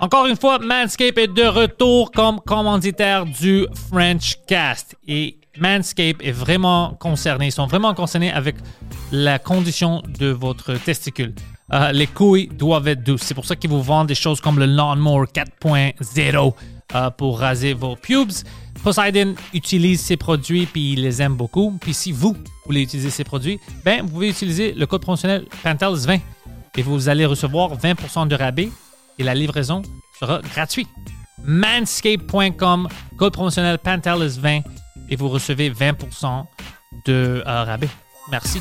Encore une fois, Manscape est de retour comme commanditaire du French Cast. Et Manscape est vraiment concerné, ils sont vraiment concernés avec la condition de votre testicule. Euh, les couilles doivent être douces. C'est pour ça qu'ils vous vendent des choses comme le Lawnmower 4.0 euh, pour raser vos pubes. Poseidon utilise ces produits puis il les aime beaucoup. Puis si vous voulez utiliser ces produits, ben vous pouvez utiliser le code promotionnel Pantels20 et vous allez recevoir 20% de rabais et la livraison sera gratuite. Manscape.com, code promotionnel Pantelis20 et vous recevez 20% de euh, rabais. Merci.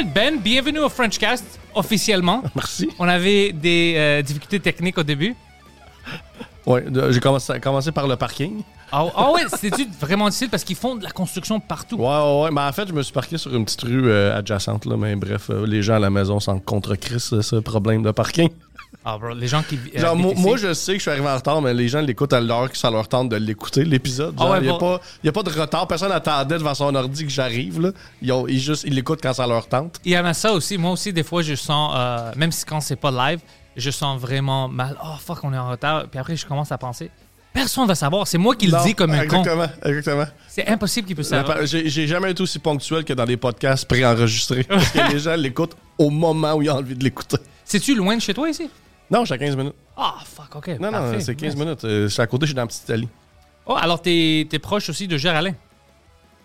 Alright, Ben, bienvenue au Frenchcast, officiellement. Merci. On avait des euh, difficultés techniques au début. De- j'ai commencé, commencé par le parking. Ah ah ouais, c'était vraiment difficile parce qu'ils font de la construction partout? Ouais, ouais, ouais. Mais en fait, je me suis parqué sur une petite rue euh, adjacente, là. Mais bref, euh, les gens à la maison sont contre Chris, euh, ce problème de parking. Ah, bro, les gens qui. euh, Genre, moi, je sais que je suis arrivé en retard, mais les gens l'écoutent à l'heure que ça leur tente de l'écouter, l'épisode. Ah il n'y a, pas- y a pas de retard. Personne n'attendait devant son ordi que j'arrive, là. Ils, ont- ils juste, ils l'écoutent quand ça leur tente. Il y en a ça aussi. Moi aussi, des fois, je sens, euh, même si quand c'est pas live, je sens vraiment mal. Oh fuck, on est en retard. Puis après, je commence à penser. Personne va savoir. C'est moi qui le Non, dis comme un con. exactement, Exactement. C'est impossible qu'il puisse savoir. j'ai jamais été aussi ponctuel que dans les podcasts préenregistrés. parce que les gens l'écoutent au moment où ils ont envie de l'écouter. C'est-tu loin de chez toi ici? Non, j'ai à 15 minutes. Ah, fuck, ok. Non, parfait. non, c'est 15 Nice. minutes. Euh, je suis à côté, je suis dans la petite Italie. Oh, alors t'es es proche aussi de Géraldin?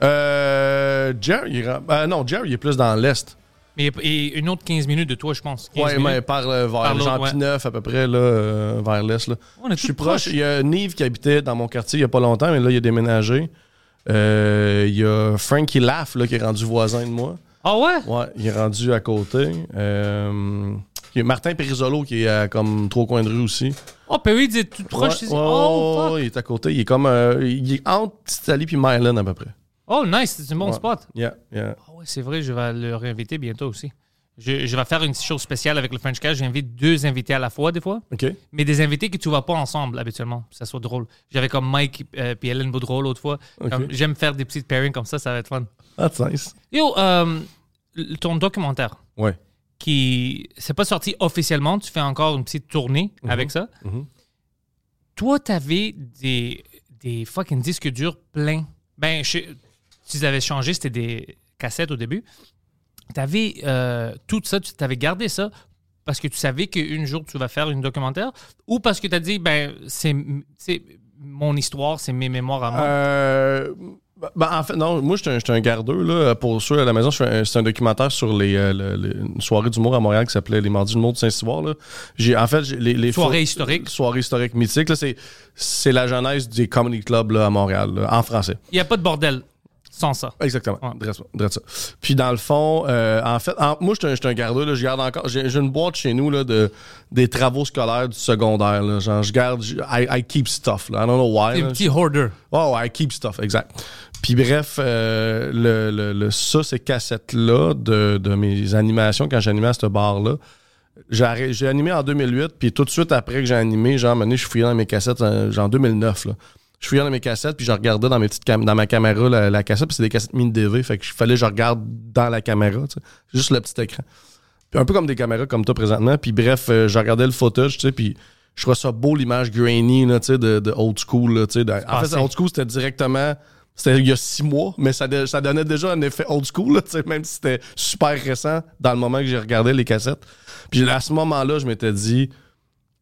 Euh. Jerry, il est euh, non, Jerry, il est plus dans l'Est. Mais et une autre 15 minutes de toi, je pense. 15 Ouais, minutes. mais par euh, vers Par l'autre, Jean ouais. Pineuf, à peu près, là, euh, vers l'Est. là. On est Je suis proche. Il y a Nive qui habitait dans mon quartier il n'y a pas longtemps, mais là, il a déménagé. Euh, Il y a Frankie Laff là, qui est rendu voisin de moi. Ah ouais? Ouais, il est rendu à côté. Euh, il y a Martin Périsolo qui est à comme trois coins de rue aussi. Oh, Perry, il est tout proche Ouais, oh, il est à côté. Il est comme. euh, il est entre Italie et Mylan à peu près. Oh, nice, c'est un bon Ouais. spot. Yeah, yeah. Ah ouais, c'est vrai, je vais le réinviter bientôt aussi. Je, je vais faire une petite chose spéciale avec le French Cast. J'invite deux invités à la fois, des fois. OK. Mais des invités que tu vas pas ensemble, habituellement. que Ça soit drôle. J'avais comme Mike et puis Hélène Boudreau l'autre fois. J'aime faire des petites pairings comme ça, ça va être fun. That's nice. Yo, euh, ton documentaire, Ouais. Qui c'est pas sorti officiellement, tu fais encore une petite tournée avec ça. mhm. Toi, t'avais des, des fucking disques durs pleins. Ben, je, tu les avais changés, c'était des cassettes au début. T'avais euh, tout ça, tu t'avais gardé ça parce que tu savais qu'un jour tu vas faire une documentaire ou parce que tu as dit, ben, c'est c'est mon histoire, c'est mes mémoires à moi? Euh, ben, en fait, non, moi, j'étais un, j'étais un gardeux. Là, pour ceux à la maison, je un- c'est un documentaire sur les, euh, le- le- une soirée d'humour à Montréal qui s'appelait Les Mardis d'humour de. J'ai, en fait, les, les Soirée historique. Soirée historique mythique. c'est la genèse des comedy clubs là, à Montréal, là, en français. Il n'y a pas de bordel sans ça. Exactement. Ouais. Dresse- dresse ça. Puis dans le fond, euh, en fait, en- moi, un, j'étais un gardeux. Là, je garde encore. J'ai, une boîte chez nous là, de, des travaux scolaires du secondaire. Là, genre, je garde. je- I, I keep stuff. Là. I don't know why. Un petit hoarder. Oh, I keep stuff, exact. Puis bref, euh, le, le- le- ça, ces cassettes-là de, de mes animations, quand j'animais à ce bar-là, j'ai animé en 2008, puis tout de suite après que j'ai animé, genre, un je fouillais dans mes cassettes, euh, genre en 2009, là. Je fouillais dans mes cassettes, puis je regardais dans, mes petites cam- dans ma caméra la, la cassette, puis c'est des cassettes mini DV, fait que fallait que je regarde dans la caméra, tu sais, juste le petit écran. Puis un peu comme des caméras comme toi présentement, puis bref, euh, je regardais le footage, tu sais, puis je trouvais ça beau l'image grainy là, tu sais, de, de old school. Là, tu sais, de- en fait, old school, c'était directement. C'était il y a six mois, mais ça, ça donnait déjà un effet old school, là, tu sais, même si c'était super récent dans le moment que j'ai regardé les cassettes. Puis à ce moment-là, je m'étais dit,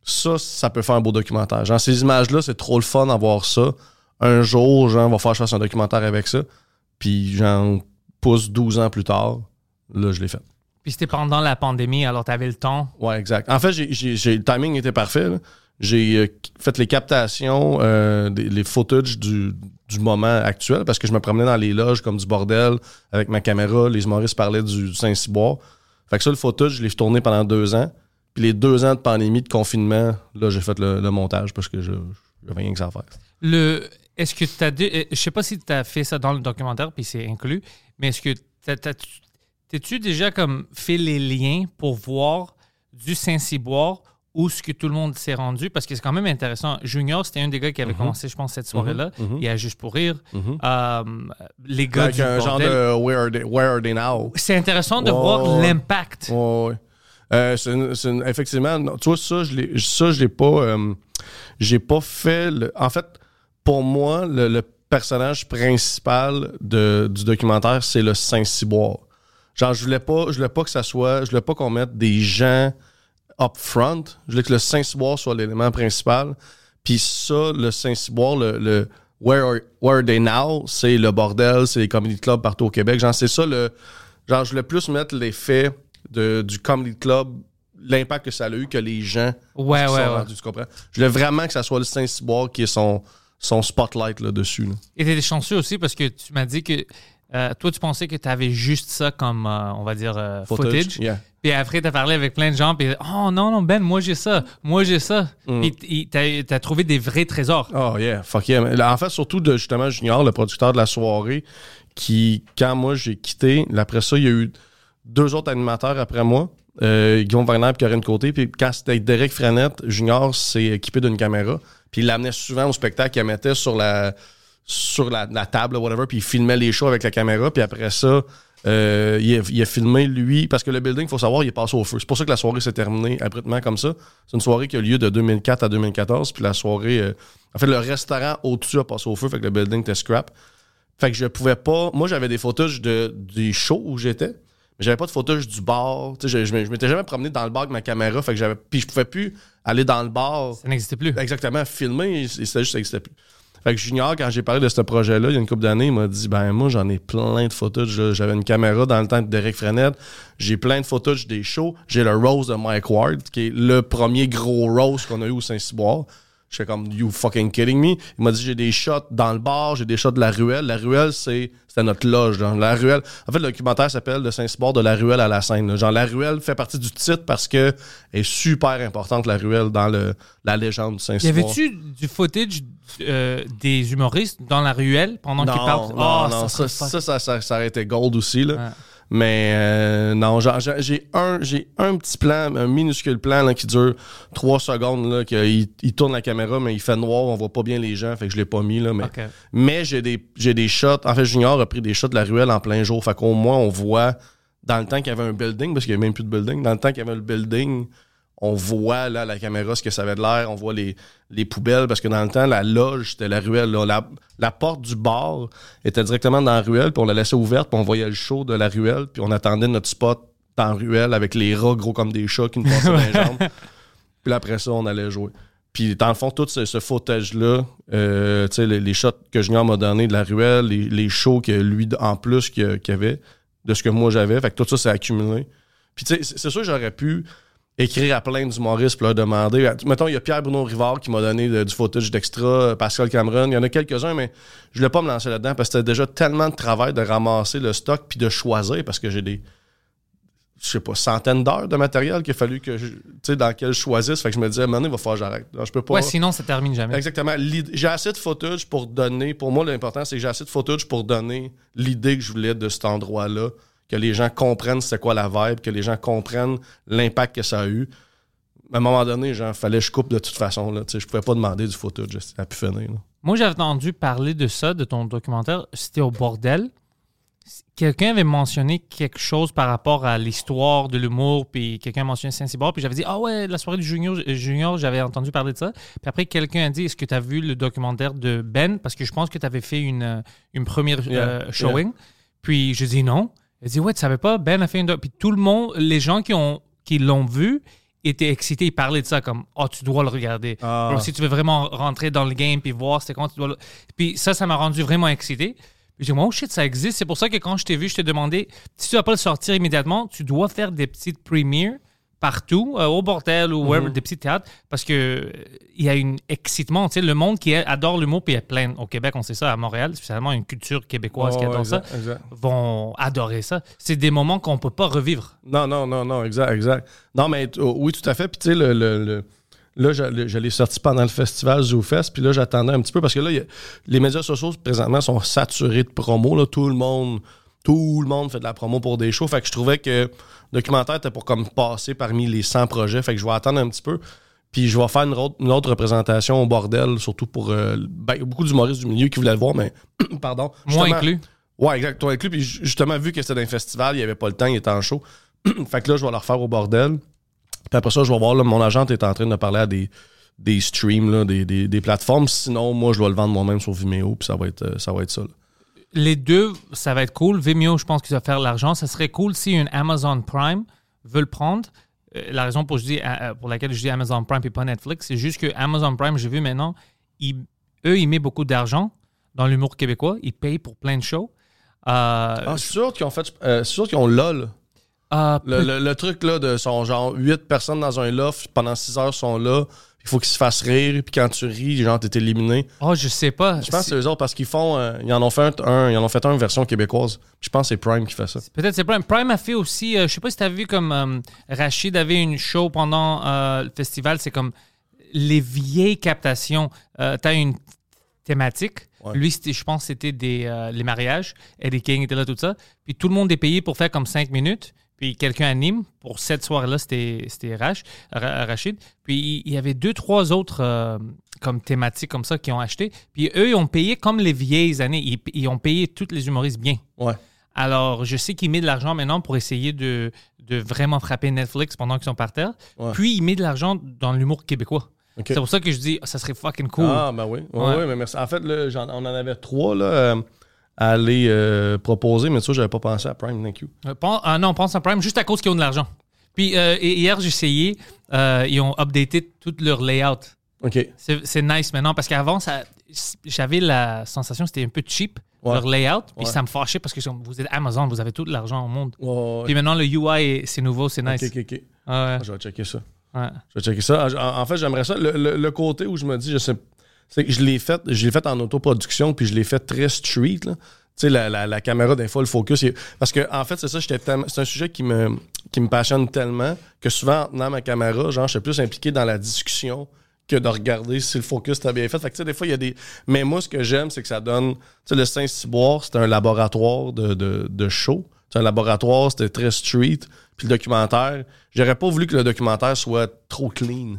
ça, ça peut faire un beau documentaire. Genre, ces images-là, c'est trop le fun d'avoir ça. Un jour, genre, va falloir que je fasse un documentaire avec ça. Puis, genre, pousse 12 ans plus tard, là, je l'ai fait. Puis c'était pendant la pandémie, alors tu avais le temps. Ouais, exact. En fait, j'ai, j'ai- j'ai- le timing était parfait. J'ai euh, fait les captations, euh, des- les footage du, du moment actuel parce que je me promenais dans les loges comme du bordel avec ma caméra. Les humoristes parlaient du, du Saint-Cyboire. Fait que ça, le footage, je l'ai tourné pendant deux ans. Puis les deux ans de pandémie, de confinement, là, j'ai fait le, le montage parce que je j'avais rien que ça à faire. Le, est-ce que tu as euh, je sais pas si tu as fait ça dans le documentaire, puis c'est inclus, mais est-ce que t'es-tu déjà comme fait les liens pour voir du Saint-Cyboire où ce que tout le monde s'est rendu? Parce que c'est quand même intéressant. Junior, c'était un des gars qui avait commencé, je pense, cette soirée-là. mhm. Il y a Juste pour rire. Mhm. Euh, les gars Avec du un genre bordel. de Where are they, where are they now? C'est intéressant de voir l'impact. Euh, une- une- effectivement, tu vois, ça, je l'ai, ça, je l'ai pas. euh, j'ai pas fait. le- en fait, pour moi, le, le personnage principal de- du documentaire, c'est le Saint-Cyboire. Genre, je voulais pas, je voulais pas que ça soit. Je voulais pas qu'on mette des gens up front. Je voulais que le Saint-Cyboire soit l'élément principal. Puis ça, le Saint-Cyboire, le, le Where, are, Where are they now, c'est le bordel, c'est les comedy clubs partout au Québec. Genre, c'est ça le. Genre, je voulais plus mettre l'effet de, du comedy club, l'impact que ça a eu, que les gens Ouais, ouais, sont ouais. rendus, tu comprends? Je voulais vraiment que ça soit le Saint-Cyboire qui est son, son spotlight là, dessus. là. Et t'étais chanceux aussi parce que tu m'as dit que euh, toi, tu pensais que tu avais juste ça comme, euh, on va dire, euh, footage. Yeah. Puis après, tu as parlé avec plein de gens. Puis, oh non, non, Ben, moi j'ai ça. Moi j'ai ça. Mm. Puis tu as, trouvé des vrais trésors. Oh yeah, fuck yeah. En fait, surtout de justement Junior, le producteur de la soirée, qui, quand moi j'ai quitté, après ça, il y a eu deux autres animateurs après moi, euh, Guillaume Wagner et Corinne Côté. Puis quand c'était Derek Frenette, Junior s'est équipé d'une caméra. Puis il l'amenait souvent au spectacle, il la mettait sur la sur la, la table, whatever, puis il filmait les shows avec la caméra. Puis après ça, euh, il, a, il a filmé lui, parce que le building, il faut savoir, il est passé au feu. C'est pour ça que la soirée s'est terminée abruptement comme ça. C'est une soirée qui a lieu de 2004 à 2014. Puis la soirée, euh, en fait, le restaurant au-dessus a passé au feu, fait que le building était scrap. Fait que je pouvais pas. Moi, j'avais des photos de, des shows où j'étais, mais j'avais pas de photos du bar. Tu sais, je, je m'étais jamais promené dans le bar avec ma caméra, fait que j'avais. Puis je pouvais plus aller dans le bar Ça n'existait plus. exactement filmer, c'était juste ça n'existait plus. Fait que Junior, quand j'ai parlé de ce projet-là, il y a une couple d'années, il m'a dit Ben, moi, j'en ai plein de photos. là. J'avais une caméra dans le temps de Derek Frenette. J'ai plein de photos des shows. J'ai le Rose de Mike Ward, qui est le premier gros Rose qu'on a eu au Saint-Cyboire. Je fais comme You fucking kidding me? Il m'a dit J'ai des shots dans le bar, j'ai des shots de la ruelle. La ruelle, c'est c'était notre loge. genre. La ruelle. En fait, le documentaire s'appelle Le Saint-Cyboire de la ruelle à la scène. là. Genre, la ruelle fait partie du titre parce que elle est super importante, la ruelle, dans le, la légende du Y Saint-Cyboire. avait-tu du footage euh, des humoristes dans la ruelle pendant qu'ils parlent? non, Oh, non, ça, ça, ça, ça, ça, ça aurait été gold aussi. Là. Ouais. Mais euh, non, j'ai un, petit plan, un minuscule plan là, qui dure trois secondes. Là, que il, il tourne la caméra, mais il fait noir, on voit pas bien les gens, fait que je l'ai pas mis. Là, mais j'ai des, j'ai des shots. En fait, Junior a pris des shots de la ruelle en plein jour. Fait qu'au moins, on voit, dans le temps qu'il y avait un building, parce qu'il n'y avait même plus de building, dans le temps qu'il y avait le building, on voit là, la caméra ce que ça avait de l'air. On voit les, les poubelles, parce que dans le temps, la loge, c'était la ruelle. là. La, la porte du bar était directement dans la ruelle, puis on la laissait ouverte, puis on voyait le show de la ruelle, puis on attendait notre spot dans la ruelle avec les rats gros comme des chats qui nous passaient dans les jambes. Puis là, après ça, on allait jouer. Puis dans le fond, tout ce, ce footage-là, euh, tu sais, les, les shots que Junior m'a donné de la ruelle, les, les shows que lui, en plus, qu'il y- avait, de ce que moi j'avais, fait que tout ça s'est accumulé. Puis tu sais, c'est c'est sûr que j'aurais pu écrire à plein d'humoristes puis leur demander. Mettons, il y a Pierre-Bruno Rivard qui m'a donné de- du footage d'extra, Pascal Cameron, il y en a quelques-uns, mais je voulais pas me lancer là-dedans parce que c'était déjà tellement de travail de ramasser le stock puis de choisir parce que j'ai des je sais pas, centaines d'heures de matériel qu'il a fallu que je, tu sais, dans lequel je choisisse. Fait que je me disais, donné, il va falloir que j'arrête. Je peux pas. Ouais, sinon ça termine jamais. Exactement. J'ai assez de footage pour donner. Pour moi, l'important, c'est que j'ai assez de footage pour donner l'idée que je voulais de cet endroit-là. Que les gens comprennent c'est quoi la vibe, que les gens comprennent l'impact que ça a eu. À un moment donné, genre, fallait que je coupe de toute façon. Là, je pouvais pas demander du footage. Ça a pu finir. là. Moi, j'avais entendu parler de ça, de ton documentaire. C'était au bordel. quelqu'un avait mentionné quelque chose par rapport à l'histoire de l'humour, puis quelqu'un a mentionné Saint-Cyboire, puis j'avais dit Ah ouais, la soirée du Junior, junior j'avais entendu parler de ça. Puis après, quelqu'un a dit Est-ce que tu as vu le documentaire de Ben? Parce que je pense que tu avais fait une, une première euh, Yeah, showing. Puis je dis Non. Elle dit Ouais, tu savais pas? Ben a fait une. doc- Puis tout le monde, les gens qui ont qui l'ont vu, étaient excités. Ils parlaient de ça comme Oh, tu dois le regarder. Ah. Si tu veux vraiment rentrer dans le game, puis voir c'était quand tu dois le. Puis ça, ça m'a rendu vraiment excité. Puis j'ai dit, oh shit, ça existe. C'est pour ça que quand je t'ai vu, je t'ai demandé, si tu vas pas le sortir immédiatement, tu dois faire des petites premières partout, euh, au bordel ou wherever, des petits théâtres, parce que euh, il y a une excitement. Tu sais, le monde qui est- adore l'humour, puis il y a plein. Au Québec, on sait ça. À Montréal, spécialement une culture québécoise qui adore exact, ça, exact. vont adorer ça. C'est des moments qu'on peut pas revivre. Non, non, non, non, exact, exact. Non, mais oh, oui, tout à fait. Puis tu sais, le, le- le- là, je, je l'ai sorti pendant le festival ZooFest, puis là, j'attendais un petit peu parce que là, a- les médias sociaux, présentement, sont saturés de promos. Là, tout le monde... Tout le monde fait de la promo pour des shows. Fait que je trouvais que le documentaire était pour comme passer parmi les 100 projets. Fait que je vais attendre un petit peu. Puis je vais faire une autre, une autre représentation au bordel, surtout pour euh, ben, beaucoup d'humoristes du milieu qui voulaient le voir, mais pardon. Moi inclus. Ouais, exact. Toi inclus. Puis ju- justement, vu que c'était un festival, il n'y avait pas le temps, il était en show. fait que là, je vais le refaire au bordel. Puis après ça, je vais voir, là, mon agente est en train de parler à des, des streams, là, des, des, des plateformes. Sinon, moi, je dois le vendre moi-même sur Vimeo, puis ça va être, euh, ça va être ça. là. Les deux, ça va être cool. Vimeo, je pense qu'il va faire l'argent. Ça serait cool si une Amazon Prime veut le prendre. Euh, la raison pour, je dis, euh, pour laquelle je dis Amazon Prime et pas Netflix, c'est juste que Amazon Prime, j'ai vu maintenant, ils- eux, ils mettent beaucoup d'argent dans l'humour québécois. Ils payent pour plein de shows. Euh, Ah, c'est sûr qu'ils ont fait. euh, sûr qu'ils ont LOL. euh, Le, le- le truc là de son genre 8 personnes dans un loft pendant 6 heures sont là. Il faut qu'ils se fassent rire, puis quand tu ris, genre t'es éliminé. oh, je sais pas. Je pense que c'est eux autres parce qu'ils font. euh, ils en ont fait un, ils en ont fait un version québécoise. Je pense que c'est Prime qui fait ça. Peut-être c'est Prime. Prime a fait aussi, euh, je sais pas si tu as vu comme euh, Rachid avait une show pendant euh, le festival, c'est comme les vieilles captations. Euh, tu as une thématique. Ouais. Lui, c'était- je pense que c'était des, euh, les mariages. Eddie King était là, tout ça. Puis tout le monde est payé pour faire comme cinq minutes. Puis quelqu'un anime. Pour cette soirée-là, c'était c'était Rach, Ra- Rachid. Puis il y avait deux, trois autres euh, comme thématiques comme ça qui ont acheté. Puis eux, ils ont payé comme les vieilles années. Ils, ils ont payé tous les humoristes bien. Ouais. Alors, je sais qu'il met de l'argent maintenant pour essayer de, de vraiment frapper Netflix pendant qu'ils sont par terre. Ouais. Puis, il met de l'argent dans l'humour québécois. C'est pour ça que je dis, ça serait fucking cool. Ah, ben oui. Ouais, mais merci. En fait, là, on en avait trois là, euh, à aller euh, proposer, mais ça, j'avais pas pensé à Prime. Thank you. Euh, pen- ah non, pense à Prime juste à cause qu'ils ont de l'argent. Puis, euh, hier, j'ai essayé, euh, ils ont updaté tout leur layout. OK. C'est nice maintenant parce qu'avant, j'avais la sensation que c'était un peu cheap, Ouais. leur layout. Puis Ouais. ça me fâchait parce que vous êtes Amazon, vous avez tout l'argent au monde. Ouais, Puis maintenant, le UI, est- c'est nouveau, c'est nice. OK, OK, OK. Ah Ah, Je vais checker ça. Je vais checker ça. En, en fait, j'aimerais ça. Le, le- le côté où je me dis, je sais, je l'ai fait, je l'ai fait en autoproduction, puis je l'ai fait très street. là. La, la- la caméra, des fois, le focus. Parce que, en fait, c'est ça, c'est un sujet qui me, qui me passionne tellement que souvent, en tenant ma caméra, genre, je suis plus impliqué dans la discussion que de regarder si le focus t'a bien fait. Des fois, il y a des. Mais moi, ce que j'aime, c'est que ça donne. Tu sais, le Saint-Cyboire, c'était un laboratoire de, de, de show. C'est un laboratoire, c'était très street. Puis le documentaire, j'aurais pas voulu que le documentaire soit trop clean.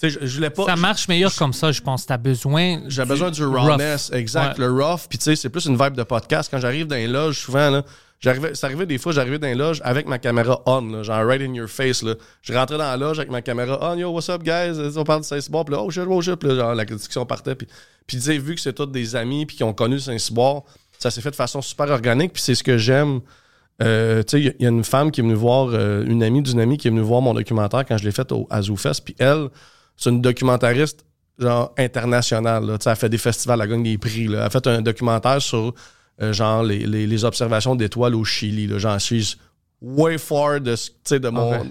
Tu sais, je, je voulais pas. Ça marche meilleur comme ça, je pense. T'as besoin. J'ai besoin du rough. rawness, exact, Ouais. le rough. Puis tu sais, c'est plus une vibe de podcast. Quand j'arrive dans les loges, souvent, là, j'arrivais, c'est arrivé des fois, j'arrivais dans les loges avec ma caméra on, là, genre right in your face. Là. Je rentrais dans la loge avec ma caméra on, yo, what's up, guys? On parle de Saint-Cyboire, puis là, oh shit, oh shit, puis là, genre, la discussion partait. Puis, puis tu sais, vu que c'est tous des amis, puis qui ont connu Saint-Cyboire, ça s'est fait de façon super organique, puis c'est ce que j'aime. Euh, tu sais, il y a- il y, a une femme qui est venue voir, euh, une amie d'une amie qui est venue voir mon documentaire quand je l'ai fait au, à ZooFest, puis elle, c'est une documentariste genre internationale. Là. Elle fait des festivals, elle gagne des prix. Là. Elle a fait un documentaire sur euh, genre les, les- les observations d'étoiles au Chili. Genre, she's way far de, de mon.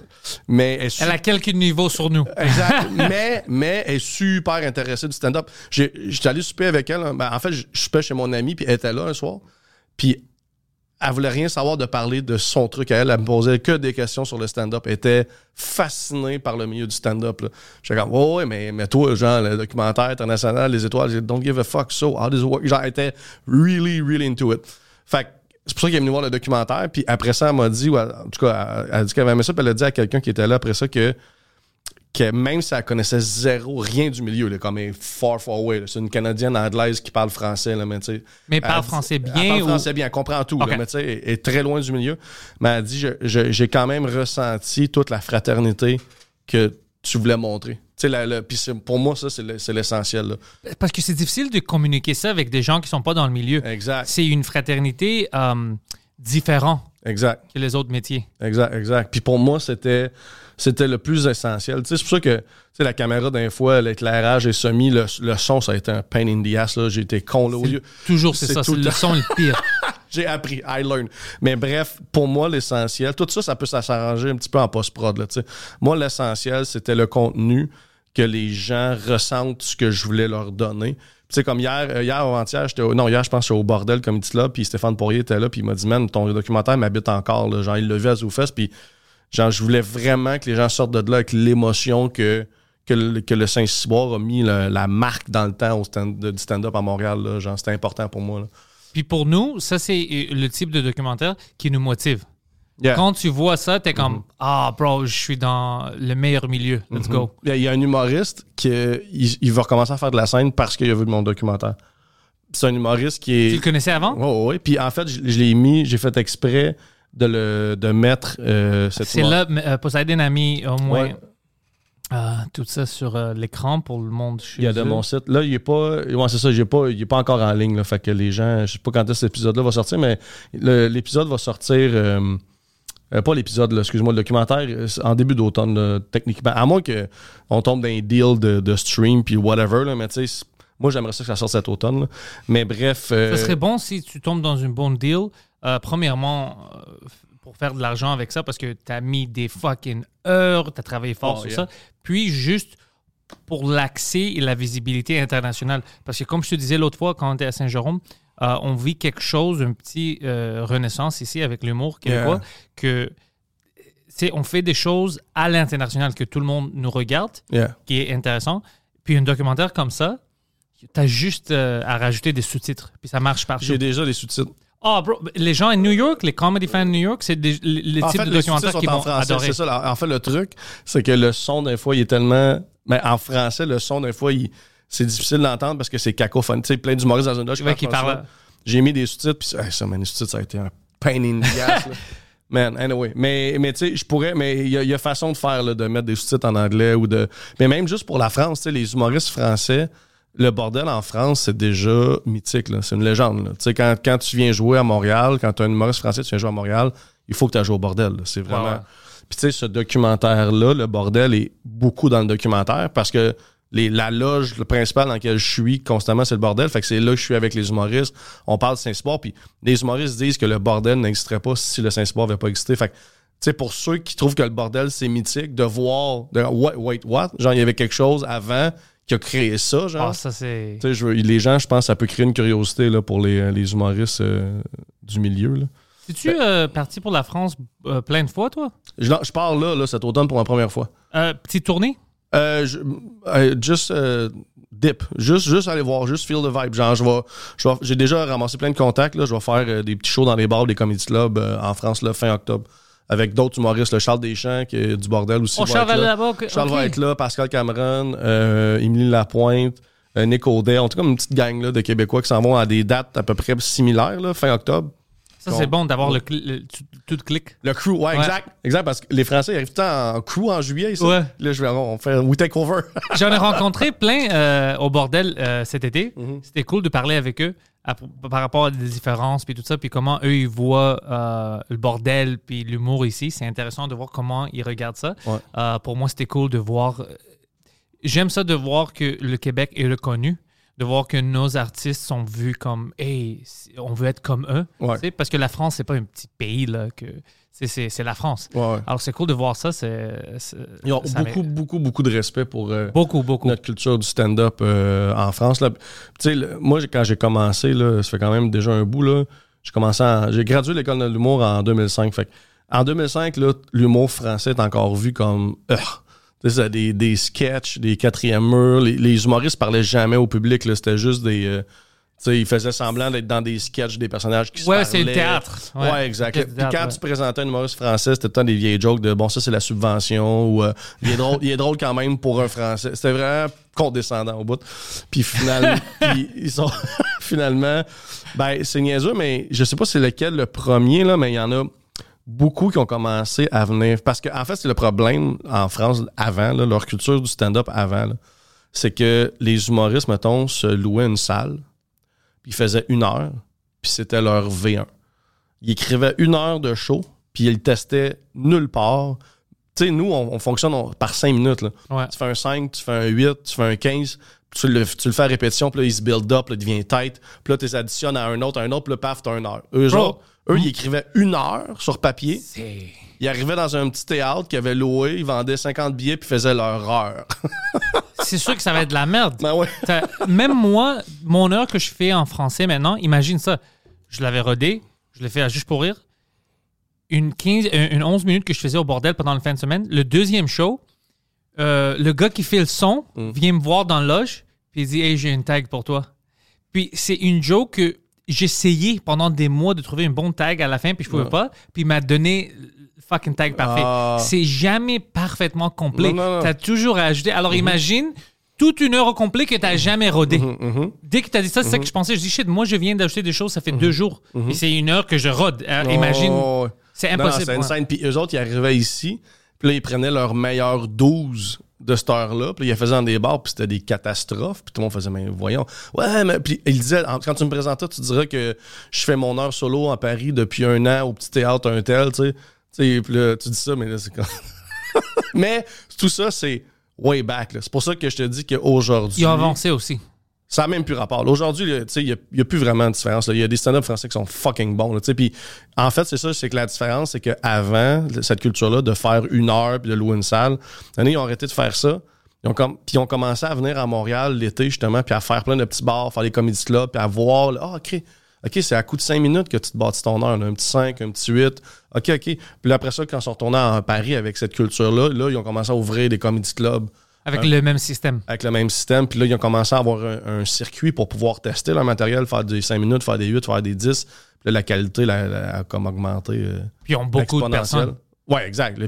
Mais elle su- Elle a quelques niveaux sur nous. Exact. mais, mais elle est super intéressée du stand-up. J'étais allé souper avec elle. hein. Ben, en fait, je je soupais chez mon ami, puis elle était là un soir. Puis elle voulait rien savoir de parler de son truc à elle. Elle me posait que des questions sur le stand-up. Elle était fascinée par le milieu du stand-up. J'étais comme, ouais, ouais, mais, mais toi, genre, le documentaire international, les étoiles, don't give a fuck, so, how does it work? Genre, elle était really, really into it. Fait que c'est pour ça qu'elle est venue voir le documentaire. Puis après ça, elle m'a dit, ou en tout cas, elle, elle a dit qu'elle avait aimé ça. Puis elle a dit à quelqu'un qui était là après ça que que même si elle connaissait zéro, rien du milieu, là, comme elle est far, far away. là. C'est une Canadienne anglaise qui parle français, là, mais tu sais. Mais parle elle français Elle bien parle ou- français bien, elle comprend tout, là, Ok. mais tu sais, elle est très loin du milieu. Mais elle dit, j'ai quand même ressenti toute la fraternité que tu voulais montrer. La- la- pour moi, ça, c'est le- c'est l'essentiel. là. Parce que c'est difficile de communiquer ça avec des gens qui sont pas dans le milieu. Exact, C'est une fraternité euh, différente que les autres métiers. Exact, exact. Puis pour moi, c'était c'était le plus essentiel. C'est pour ça que la caméra, d'un fois, l'éclairage est semi, le, le son, ça a été un pain in the ass. J'ai été con. Là. Toujours, c'est ça. C'est le son le pire. J'ai appris, I learned. Mais bref, pour moi, l'essentiel, tout ça, ça peut s'arranger un petit peu en post-prod. Moi, l'essentiel, c'était le contenu, que les gens ressentent ce que je voulais leur donner. Tu sais, comme hier, euh, hier avant-hier, j'étais au- non, hier, je pense j'étais au bordel comme dit là, puis Stéphane Poirier était là, puis il m'a dit, man, ton documentaire m'habite encore, là. genre, il vu à Zoufest, puis genre, je voulais vraiment que les gens sortent de là avec l'émotion que, que, le, que le Saint-Cyboire a mis le- la marque dans le temps au stand, du stand-up à Montréal, là. genre, c'était important pour moi, là. Puis pour nous, ça, c'est euh, le type de documentaire qui nous motive. Yeah. Quand tu vois ça, t'es Mm-hmm. comme Ah, bro, je suis dans le meilleur milieu. Let's go. Il y a- il y a un humoriste qui il, il va recommencer à faire de la scène parce qu'il a vu mon documentaire. C'est un humoriste qui est. Tu le connaissais avant? Ouais, ouais. Puis en fait, je, je l'ai mis, j'ai fait exprès de le de mettre euh, cette C'est là, mais, euh, Poseidon a mis au moins Ouais. euh, tout ça sur euh, l'écran pour le monde chez Il y a de eux. mon site. Là, il est pas. Ouais, c'est ça, pas, il est pas encore en ligne. Là, fait que les gens. Je sais pas quand est-ce que cet épisode-là va sortir, mais l'épisode va sortir. euh, pas l'épisode, excuse-moi, le documentaire en début d'automne, techniquement. À moins qu'on tombe dans un deal de, de stream puis whatever, là, mais tu sais, moi j'aimerais ça que ça sorte cet automne. là. Mais bref. euh, Ça serait bon si tu tombes dans une bonne deal. Euh, premièrement, euh, pour faire de l'argent avec ça, parce que tu as mis des fucking heures, tu as travaillé fort Oh, sur yeah. ça. Puis juste pour l'accès et la visibilité internationale. Parce que comme je te disais l'autre fois, quand on était à Saint-Jérôme, euh, on vit quelque chose, une petite renaissance ici avec l'humour québécois, Yeah. que c'est on fait des choses à l'international que tout le monde nous regarde, yeah. qui est intéressant. Puis un documentaire comme ça, tu as juste à rajouter des sous-titres, puis ça marche partout. J'ai déjà les sous-titres. Ah, bro, les gens à New York, les comedy fans de New York, c'est des- les, En types fait, de les documentaires qui vont français, adorer. c'est ça. là. En fait, le truc, c'est que le son, des fois, il est tellement. Mais en français, le son, des fois, il- c'est difficile d'entendre parce que c'est cacophone. Tu sais, plein d'humoristes dans une loge. Ouais, qui J'ai mis des sous-titres, puis ça, hey, ça, man, les sous-titres, ça a été un pain in the ass. Man, anyway. Mais, mais tu sais, je pourrais. Mais il y, a- il y a façon de faire, là, de mettre des sous-titres en anglais ou de. Mais même juste pour la France, tu sais, les humoristes français. Le bordel en France, c'est déjà mythique. C'est une légende. là. Tu sais, quand, quand tu viens jouer à Montréal, quand tu es un humoriste français, tu viens jouer à Montréal, il faut que tu aies joué au bordel. C'est vraiment. Ouais. Puis tu sais, ce documentaire-là, le bordel est beaucoup dans le documentaire parce que les, la loge le principal dans laquelle je suis constamment, c'est le bordel. Fait que c'est là que je suis avec les humoristes. On parle de Saint-Sport, puis les humoristes disent que le bordel n'existerait pas si le Saint-Sport n'avait pas existé. Fait que, tu sais, pour ceux qui trouvent que le bordel, c'est mythique, de voir, de, wait, wait, what? Genre, il y avait quelque chose avant qui a créé ça, genre. Ah, ça, c'est. Tu sais, je veux- les gens, je pense, ça peut créer une curiosité là, pour les, les humoristes euh, du milieu. Là. Es-tu euh, parti pour la France euh, plein de fois, toi? Je, je pars là, là, cet automne pour ma première fois. Euh, petite tournée? Euh, euh, juste euh, dip. Juste, juste aller voir, juste feel the vibe. Genre, je vais, je vais- j'ai déjà ramassé plein de contacts. Là. Je vais faire euh, des petits shows dans les bars, des comedy clubs euh, en France, là, fin octobre. Avec d'autres humoristes. Le Charles Deschamps, qui est du bordel aussi. Va Charles être là. Charles va être là, Pascal Cameron, euh, Émilie Lapointe, euh, Nick Audet. On est comme une petite gang là, de Québécois qui s'en vont à des dates à peu près similaires, là, fin octobre. Ça, c'est bon d'avoir le, le- tout clic. Le crew, ouais, exact. Exact, parce que les Français ils arrivent tout en crew en juillet. ici. Ouais. Là, je vais, on fait We Take Over. J'en ai rencontré plein euh, au bordel euh, cet été. Mhm. C'était cool de parler avec eux à- par rapport à des différences puis tout ça, puis comment eux ils voient euh, le bordel puis l'humour ici. C'est intéressant de voir comment ils regardent ça. Ouais. Pour moi, c'était cool de voir. J'aime ça de voir que le Québec est reconnu, de voir que nos artistes sont vus comme, hey, on veut être comme eux. Ouais. Tu sais, Parce que la France, c'est pas un petit pays là que c'est- la France. Ouais, ouais. Alors c'est cool de voir ça. C'est Ils ont ça beaucoup, beaucoup, beaucoup de respect pour euh, beaucoup, beaucoup. notre culture du stand-up euh, en France. Là. Le- moi, quand j'ai commencé, là, ça fait quand même déjà un bout, là, j'ai commencé J'ai gradué l'école de l'humour en 2005. Fait en 2005, là, l'humour français est encore vu comme... euh, tu sais, c'est des, des sketchs, des quatrièmes murs. Les, les humoristes parlaient jamais au public. là, C'était juste des... euh, Tu sais, il faisait semblant d'être dans des sketchs des personnages qui se Ouais, c'est le théâtre. Ouais, Ouais, exact. Puis quand ouais. tu présentais un humoriste français, c'était temps des vieilles jokes de bon, ça c'est la subvention ou euh, il, est drôle, il est drôle quand même pour un français. C'était vraiment condescendant au bout. Puis finalement, puis ils sont finalement, ben c'est niaiseux, mais je sais pas c'est lequel le premier, là, mais il y en a beaucoup qui ont commencé à venir. Parce qu'en en fait, c'est le problème en France avant, là, leur culture du stand-up avant, c'est que les humoristes, mettons, se louaient une salle, puis ils faisaient une heure, puis c'était leur V1. Ils écrivaient une heure de show, puis ils le testaient nulle part. Tu sais, nous, on, on fonctionne on- par cinq minutes. Là. Ouais. Tu fais un 5, tu fais un 8, tu fais un 15, puis tu le, tu le fais à répétition, puis là, il se build up, là, il devient tête, puis là, tu les additionnes à un autre, à un autre, puis là, paf, t'as une heure. Eux, Bro. autres, eux, ils écrivaient une heure sur papier. Ils arrivaient dans un petit théâtre qu'ils avaient loué, ils vendaient 50 billets, puis faisaient leur heure. C'est sûr que ça va être de la merde. ben ouais. Même moi, mon heure que je fais en français maintenant, imagine ça. Je l'avais rodé, je l'ai fait à juste pour rire. Une, 15, euh, une 11 minutes que je faisais au bordel pendant le fin de semaine. Le deuxième show, euh, le gars qui fait le son vient me voir dans le loge, puis il dit Hey, j'ai une tag pour toi. Puis c'est une joke que j'essayais pendant des mois de trouver une bonne tag à la fin, puis je pouvais pas. Puis il m'a donné le fucking tag parfait. Ah. C'est jamais parfaitement complet. Non. T'as toujours à ajouter. Alors imagine toute une heure au complet que t'as jamais rodé. Mhm. Dès que t'as dit ça, c'est ça que je pensais. Je dis shit, moi je viens d'ajouter des choses, ça fait deux jours. Et c'est une heure que je rode. Alors, imagine, Oh, ouais. c'est impossible. c'est une scène. Puis eux autres, ils arrivaient ici, puis là, ils prenaient leurs meilleurs 12 de cette heure-là, puis les faisaient dans des bars, puis c'était des catastrophes, puis tout le monde faisait, mais voyons. Ouais, mais puis ils disaient, en- quand tu me présentais, tu dirais que je fais mon heure solo en Paris depuis un an au petit théâtre, un tel, tu sais. Tu sais, là, tu dis ça, mais là, c'est comme. mais tout ça, c'est way back. C'est pour ça que je te dis qu'aujourd'hui. Ils ont avancé aussi. Ça n'a même plus rapport. Aujourd'hui, il n'y a, plus vraiment de différence. Il y a des stand-up français qui sont fucking bons. là. Puis en fait, c'est ça, c'est que la différence, c'est qu'avant, cette culture-là, de faire une heure puis de louer une salle, ils ont arrêté de faire ça. Ils ont, puis ils ont commencé à venir à Montréal l'été, justement, puis à faire plein de petits bars, faire des comédies clubs, puis à voir, ah, OK, OK, c'est à coup de 5 minutes que tu te bâtis ton heure, là, un petit 5, un petit 8. OK, OK. Puis après ça, quand ils sont retournés à Paris avec cette culture-là, là, ils ont commencé à ouvrir des comédies clubs Avec le même système. avec le même système. Puis là, ils ont commencé à avoir un, un circuit pour pouvoir tester leur matériel, faire des 5 minutes, faire des 8, faire des 10. Puis là, la qualité la- la- a comme augmenté. euh, Puis ils ont beaucoup de personnes. Ouais, exact.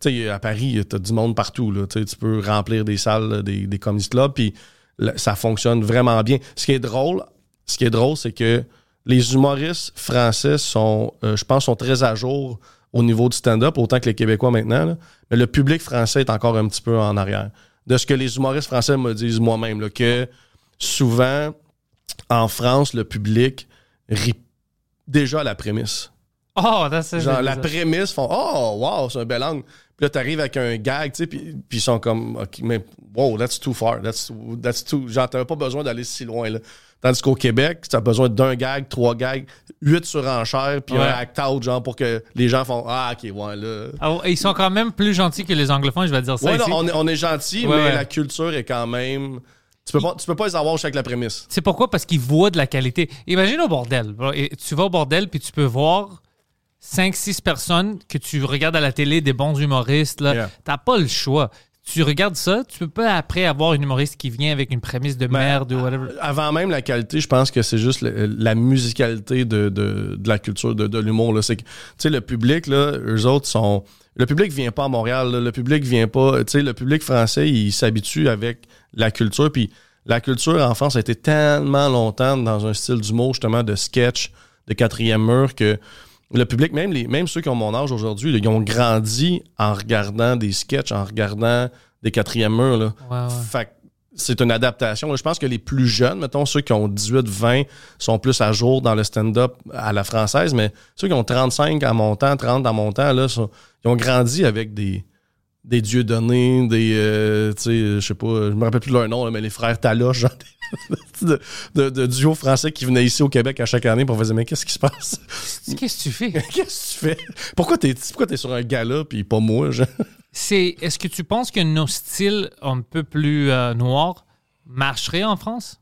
Tu à Paris, t'as du monde partout. Là. Tu tu peux remplir des salles, des, des comedy clubs, puis là, ça fonctionne vraiment bien. Ce qui est drôle, ce qui est drôle, c'est que les humoristes français sont, euh, je pense, sont très à jour au niveau du stand-up, autant que les Québécois maintenant. là. Mais le public français est encore un petit peu en arrière. De ce que les humoristes français me disent moi-même, que souvent, en France, le public rit déjà à la prémisse. Oh, that's it. Genre, la prémisse font Oh, wow, c'est un bel angle. Puis là, t'arrives avec un gag, tu sais, puis puis ils sont comme mais wow, that's too far. That's, that's too. Genre, t'avais pas besoin d'aller si loin, là. Tandis qu'au Québec, t'as besoin d'un gag, trois gags, huit surenchères, puis Ouais. un act-out, genre, pour que les gens font Ah, OK, ouais, là. Ah, ils sont quand même plus gentils que les anglophones, je vais dire ça. Ouais, non, on est, on est gentil, Ouais, mais ouais. la culture est quand même. Tu peux pas, tu peux pas les avoir avec la prémisse. C'est pourquoi? Parce qu'ils voient de la qualité. Imagine au bordel. et Tu vas au bordel, puis tu peux voir 5-6 personnes que tu regardes à la télé, des bons humoristes. là. Yeah. T'as pas le choix. Tu regardes ça, tu peux pas après avoir une humoriste qui vient avec une prémisse de Ben, merde ou whatever. Avant même la qualité, je pense que c'est juste le- la musicalité de, de, de la culture, de, de l'humour. C'est que, tu sais, le public, là, eux autres sont. Le public vient pas à Montréal. là. Le public vient pas. Tu sais, le public français, il s'habitue avec la culture. Puis la culture en France a été tellement longtemps dans un style d'humour, justement, de sketch, de quatrième mur, que le public, même, les, même ceux qui ont mon âge aujourd'hui, ils ont grandi en regardant des sketchs, en regardant des quatrièmes murs. Là. Ouais, ouais. Fait que c'est une adaptation. Je pense que les plus jeunes, mettons ceux qui ont 18-20, sont plus à jour dans le stand-up à la française, mais ceux qui ont 35 à montant, 30 à là, sont- ils ont grandi avec des, des dieux donnés, des, euh, tu sais, je sais pas, je me rappelle plus leur nom, là, mais les frères Taloche, genre, de, de, de duo français qui venaient ici au Québec à chaque année pour faire mais qu'est-ce qui se passe? Qu'est-ce que tu fais? Qu'est-ce que tu fais? Pourquoi t'es, pourquoi t'es sur un gala puis pas moi, genre? C'est, est-ce que tu penses que nos styles un peu plus euh, noirs marcheraient en France?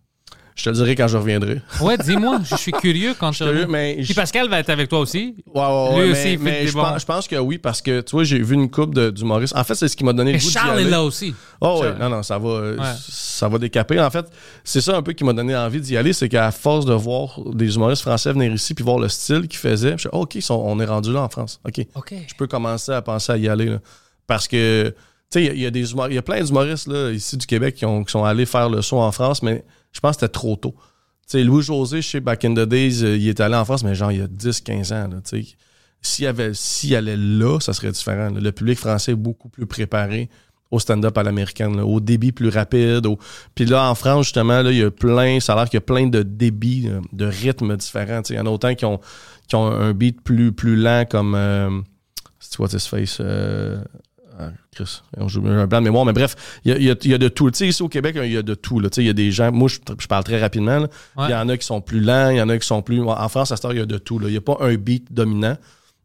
Je te le dirai quand je reviendrai. Ouais, dis-moi, je suis curieux quand tu Curieux, mais Puis je- Pascal va être avec toi aussi. Ouais, ouais, Lui aussi, mais, il fait mais des je, bons. pense, je pense que oui, parce que, tu vois, j'ai vu une coupe de- d'humoristes. En fait, c'est ce qui m'a donné le Et goût Charles est là aussi. Oh oui, non, non, ça va, euh, Ouais. ça va décaper. En fait, c'est ça un peu qui m'a donné envie d'y aller, c'est qu'à force de voir des humoristes français venir ici puis voir le style qu'ils faisaient, je suis oh, OK, on est rendu là en France. OK. OK. Je peux commencer à penser à y aller. là. Parce que, tu sais, il y a- y, a des humor- il y a plein d'humoristes ici du Québec qui, ont- qui sont allés faire le saut en France, mais je pense que c'était trop tôt. Tu sais, Louis-José, sais, back in the days, euh, il est allé en France, mais genre il y a 10-15 ans. là, tu sais. S'il avait- allait là, ça serait différent. là. Le public français est beaucoup plus préparé au stand-up à l'américaine, au débit plus rapide. au- Puis là, en France, justement, là, il y a plein, ça a l'air qu'il y a plein de débits, euh, de rythmes différents. Il y en a autant qui ont, qui ont un beat plus, plus lent comme... euh, c'est What's His Face? euh, ah, Chris, on joue un blanc de mémoire, mais bref, il y a, il y a- il y a de tout. Tu sais, ici au Québec, il y a de tout. là. Tu sais, Il y a des gens, moi je, je parle très rapidement, il Ouais. y en a qui sont plus lents, il y en a qui sont plus... En France, à cette heure, il y a de tout. Il n'y a pas un beat dominant.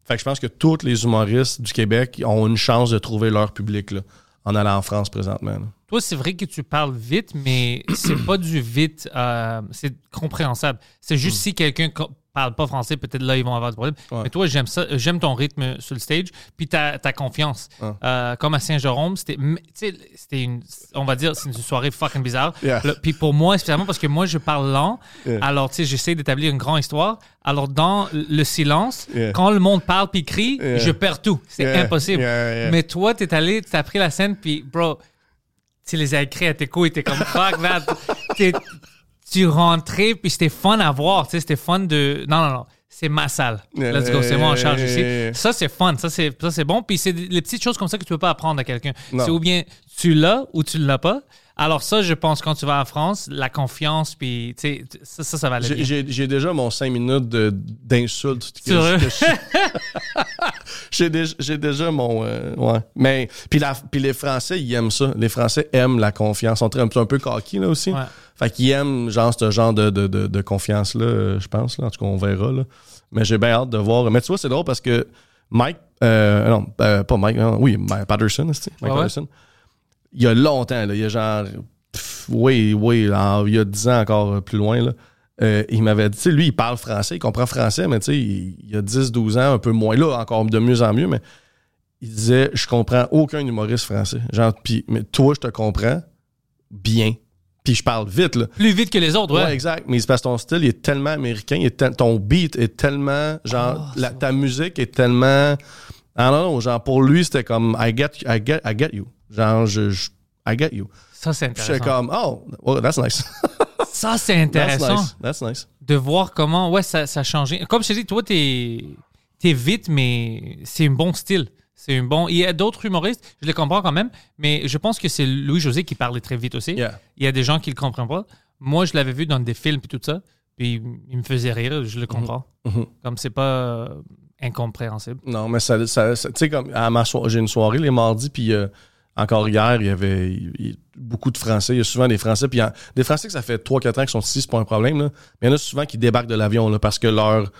Fait que je pense que tous les humoristes du Québec ont une chance de trouver leur public là, en allant en France présentement. là. Toi, c'est vrai que tu parles vite, mais c'est pas du vite, euh, c'est compréhensible. C'est juste si quelqu'un co- parle pas français, peut-être là, ils vont avoir des problèmes. Hmm. Ouais. Mais toi, j'aime ça, j'aime ton rythme sur le stage, puis ta, ta confiance. Ouais. Euh, comme à Saint-Jérôme, c'était, c'était une, on va dire, c'est une soirée fucking bizarre. Yeah. Puis pour moi, spécialement parce que moi, je parle lent, Yeah. alors, tu sais, j'essaie d'établir une grande histoire. Alors, dans le silence, Yeah. quand le monde parle puis crie, je perds tout. C'est impossible. Mais toi, t'es allé, t'as pris la scène, puis, bro, tu les as écrits à tes couilles, t'es comme fuck, man. T'es- tu rentrais, puis c'était fun à voir, tu sais, c'était fun de. Non, non, non. C'est ma salle. Let's go, c'est moi en charge ici. Ça, c'est fun. Ça, c'est ça, c'est bon. Puis c'est les petites choses comme ça que tu peux pas apprendre à quelqu'un. C'est ou bien tu l'as ou tu l'as pas. Alors, ça, je pense, quand tu vas en France, la confiance, puis, tu sais, ça, ça, ça va aller J'ai- bien. J'ai déjà mon 5 minutes de- d'insultes. que que je- J'ai déjà, j'ai déjà mon. euh, ouais. Mais. Puis, la- puis les Français, ils aiment ça. Les Français aiment la confiance. Ils sont très, un, peu- un peu coquilles, là aussi. Ouais. Fait qu'ils aiment, genre, ce genre de, de, de, de confiance-là, je pense. Là. En tout cas, on verra. Là. Mais j'ai bien hâte de voir. Mais tu vois, c'est drôle parce que Mike. euh, non, euh, pas Mike. non, oui, Patterson, Mike Ouais, ouais. Il y a longtemps, là, il y a genre. pff, oui, oui, il y a 10 ans encore plus loin, là. euh, il m'avait dit, lui, il parle français, il comprend français, mais tu sais, il, il y a 10, 12 ans, un peu moins, là, encore de mieux en mieux, mais il disait, je comprends aucun humoriste français. Genre, puis, mais toi, je te comprends bien. Puis je parle vite, là. Plus vite que les autres, ouais. Ouais, exact. Mais c'est parce que ton style il est tellement américain, il est tel- ton beat est tellement, genre, Oh, la- ta musique est tellement. Ah non, non, genre, pour lui, c'était comme, I get, I get, I get you. Genre, je, je- I get you. Ça, c'est Puis J'étais intéressant. comme, oh, well, that's nice. Ça, c'est that's intéressant. nice. That's nice. de voir comment ouais ça, ça a changé. Comme je te dis, toi, t'es es vite, mais c'est un bon style. C'est un bon. Il y a d'autres humoristes, je les comprends quand même, mais je pense que c'est Louis-José qui parlait très vite aussi. Yeah. Il y a des gens qui le comprennent pas. Moi, je l'avais vu dans des films et tout ça, puis il me faisait rire, je le comprends. Mhm. Comme c'est pas euh, incompréhensible. Non, mais ça, ça- ça- tu sais, comme à ma soirée, j'ai une soirée les mardis, puis euh, encore hier, il y avait il- il- beaucoup de Français. Il y a souvent des Français, puis des Français que ça fait 3-4 ans qu'ils sont ici, c'est pas un problème, là. Mais il y en a souvent qui débarquent de l'avion, là, parce que leur,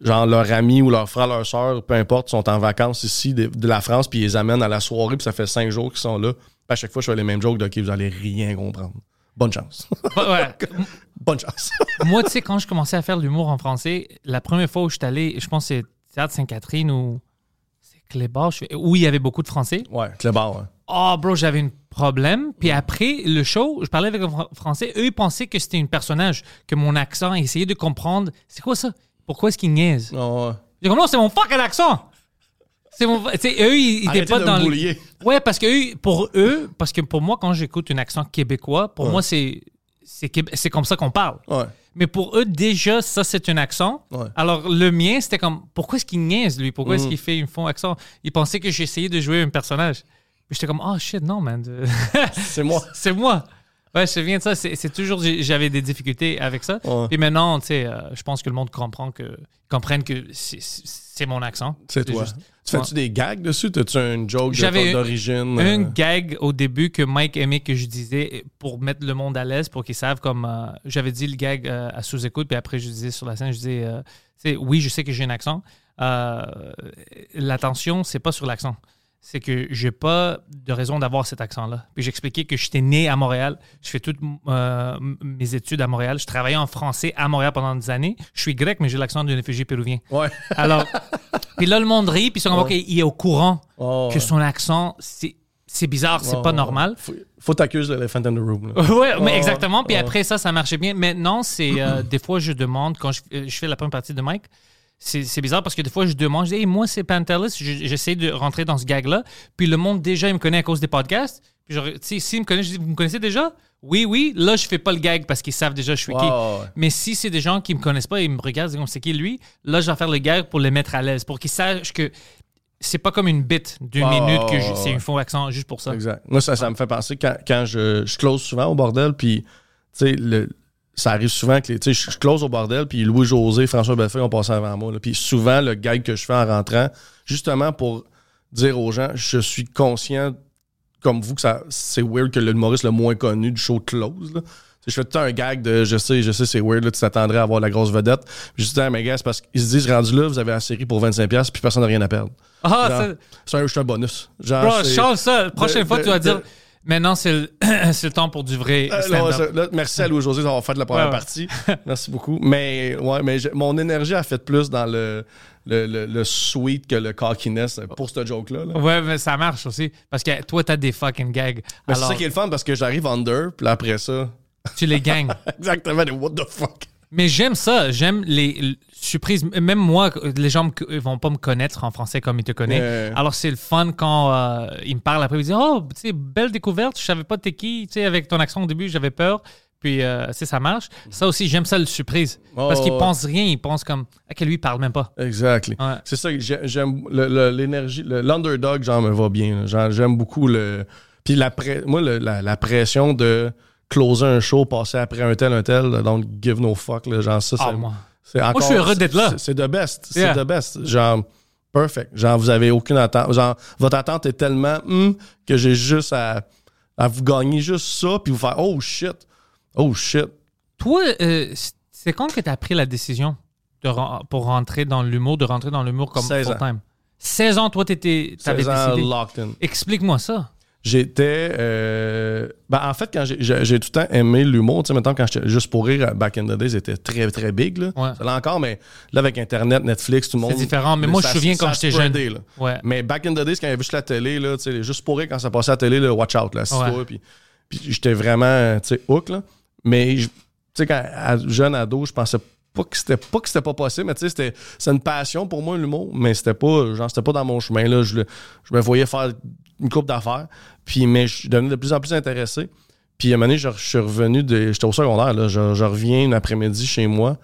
genre, leur ami ou leur frère, leur soeur, peu importe, sont en vacances ici de, de la France, puis ils les amènent à la soirée, puis ça fait 5 jours qu'ils sont là. Puis à chaque fois, je fais les mêmes jokes de OK, vous allez rien comprendre. Bonne chance. Ouais. Bonne chance. Moi, tu sais, quand je commençais à faire de l'humour en français, la première fois où je suis allé, je pense que c'est Théâtre Sainte-Catherine ou c'est Clébar, je- où il y avait beaucoup de Français. ouais, Clébar, ouais. Oh, bro, j'avais un problème. Puis après, le show, je parlais avec un Fran- Français. Eux, ils pensaient que c'était un personnage, que mon accent, ils essayaient de comprendre. C'est quoi ça? Pourquoi est-ce qu'ils niaisent? Non, ouais. J'ai dit, non, c'est mon fucking accent! C'est mon. Eux, ils ils étaient Arrêtez pas dans le-. Ouais, parce que eux, pour eux, parce que pour moi, quand j'écoute un accent québécois, pour Ouais. moi, c'est. C'est comme ça qu'on parle. Ouais. Mais pour eux, déjà, ça, c'est un accent. Ouais. Alors, le mien, c'était comme, pourquoi est-ce qu'il niaise, lui? Pourquoi est-ce qu'il fait un faux accent? Il pensait que j'essayais de jouer un personnage. Puis j'étais comme, oh shit, non, man. C'est moi. c'est moi. Ouais, je viens de ça. C'est c'est toujours, j'avais des difficultés avec ça. Ouais. Puis maintenant, tu sais, euh, je pense que le monde comprend que, comprenne que c'est- mon accent. C'est toi. juste- Tu fais-tu des gags dessus? T'as-tu un joke d'origine? un euh, gag au début que Mike aimait que je disais pour mettre le monde à l'aise, pour qu'ils savent comme. euh, J'avais dit le gag euh, à sous-écoute, puis après, je disais sur la scène, je disais, oui, je sais que j'ai un accent. L'attention, c'est pas sur l'accent. C'est que j'ai pas de raison d'avoir cet accent-là. Puis j'expliquais que j'étais né à Montréal, je fais toutes euh, mes études à Montréal, je travaillais en français à Montréal pendant des années. Je suis grec, mais j'ai l'accent d'un réfugié péruvien. Ouais. Alors, puis là, le monde rit, puis ils sont comme, OK, il est au courant Oh, que ouais. son accent, c'est c'est bizarre, c'est Ouais, pas ouais. normal. Faut, faut t'accuser l'elephant in the room. Ouais, mais Oh, exactement. Puis oh. après ça, ça marchait bien. Maintenant, c'est euh, des fois, je demande, quand je, euh, je fais la première partie de Mike, c'est bizarre parce que des fois, je demande, je dis, hey, moi, c'est Pantelis. Je- J'essaie de rentrer dans ce gag-là. Puis le monde, déjà, il me connaît à cause des podcasts. Puis, sais, s'ils me connaissent, je dis, vous me connaissez déjà? Oui, oui. Là, je fais pas le gag parce qu'ils savent déjà je suis qui. Mais si c'est des gens qui me connaissent pas et ils me regardent, ils disent, c'est qui lui? Là, je vais faire le gag pour les mettre à l'aise, pour qu'ils sachent que c'est pas comme une bite d'une minute que c'est un faux accent juste pour ça. Exact. Moi, ça, ça me fait penser quand, quand je, je close souvent au bordel, puis, tu sais, le- ça arrive souvent que, les- tu sais, je je close au bordel, puis Louis-José, François Bellefeuille ont passé avant moi. là. Puis souvent, le gag que je fais en rentrant, justement pour dire aux gens, je suis conscient, comme vous, que ça c'est weird que le humoriste le moins connu du show close, là. Je fais tout un gag de je sais, je sais, c'est weird, là, tu t'attendrais à avoir la grosse vedette. Puis je dis à mes gars, c'est parce qu'ils se disent, rendu là, vous avez la série pour 25$, puis personne n'a rien à perdre. Ah, Genre, C'est un, c'est un bonus. Genre, Bro, c'est- change ça. La prochaine de- fois, de- tu vas dire maintenant, c'est le, le temps pour du vrai Euh, non, stand-up. ça- là, merci à Louis-José d'avoir fait la première Ouais, ouais. partie. Merci beaucoup. Mais, ouais, mais mon énergie a fait plus dans le, le, le, le sweet que le cockiness pour ce joke-là. là. Ouais, mais ça marche aussi. Parce que toi, t'as des fucking gags. Mais c'est Alors, ça qui est le fun parce que j'arrive under, puis après ça, tu les gagnes. exactement, what the fuck? Mais j'aime ça. J'aime les surprises. Même moi, les gens ils vont pas me connaître en français comme ils te connaissent. Ouais. Alors, c'est le fun quand euh, ils me parlent après. Ils disent Oh, tu sais, belle découverte. Je savais pas t'es qui. Tu sais, avec ton accent au début, j'avais peur. Puis, euh, ça marche. Ça aussi, j'aime ça, le surprise. Parce Oh, qu'ils ouais. pensent rien. Ils pensent comme Ah, que lui, il parle même pas. Exactly. Ouais. C'est ça que j'aime. L'énergie, le- l'underdog, genre, me va bien. Genre, J'aime beaucoup le. Puis la, moi, le- la, la pression de closer un show, passer après un tel, un tel, don't give no fuck. là. genre, ça, Ah, c'est- moi. Encore, je suis heureux d'être là. C'est the best. Yeah. C'est the best. Genre, perfect. Genre, vous avez aucune attente. Genre, votre attente est tellement hum, que j'ai juste à, à vous gagner juste ça, puis vous faire oh shit. Oh shit. Toi, euh, c'est quand que tu as pris la décision de pour rentrer dans l'humour, de rentrer dans l'humour comme 16 ans. full-time? 16 ans, toi, tu avais 16 ans décidé. locked in. Explique-moi ça. J'étais. euh, ben, en fait, quand j'ai- tout le temps aimé l'humour, tu sais, maintenant, quand j'étais juste pour rire, back in the days, c'était très, très big. Là. Ouais. Ça l'est encore, mais là, avec Internet, Netflix, tout le monde. différent, mais moi, je me souviens ça quand j'étais jeune. là. Ouais. Mais back in the days, quand il y avait juste la télé, là, tu sais, juste pour rire, quand ça passait à la télé, là, watch out, là, Ouais. puis, puis j'étais vraiment, tu sais, hook, là. Mais, tu sais, quand à- jeune ado, je pensais pas que c'était pas que c'était pas possible, mais tu sais, c'était c'est une passion pour moi, l'humour, mais c'était pas, genre, c'était pas dans mon chemin, là. Je, le- je me voyais faire une coupe d'affaires, puis, mais je devenais de plus en plus intéressé. Puis, à un moment donné, je, suis revenu de. J'étais au secondaire, là. Je, reviens une après-midi chez moi.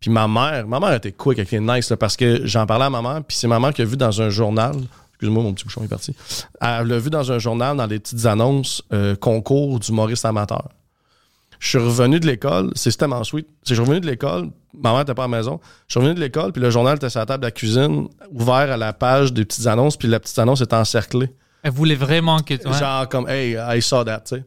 Puis ma mère, ma mère était quick, elle était nice, là, parce que j'en parlais à ma mère, puis c'est ma mère qui a vu dans un journal, excuse-moi, mon petit bouchon est parti, elle l'a vu dans un journal, dans des petites annonces, euh, concours d'humoristes amateurs. Je suis revenu de l'école, c'est tellement sweet. Je suis revenu de l'école, ma mère n'était pas à la maison. Je suis revenu de l'école, puis le journal était sur la table de la cuisine, ouvert à la page des petites annonces, puis la petite annonce était encerclée. Elle voulait vraiment que. ouais. Genre comme, hey, I saw that, tu sais.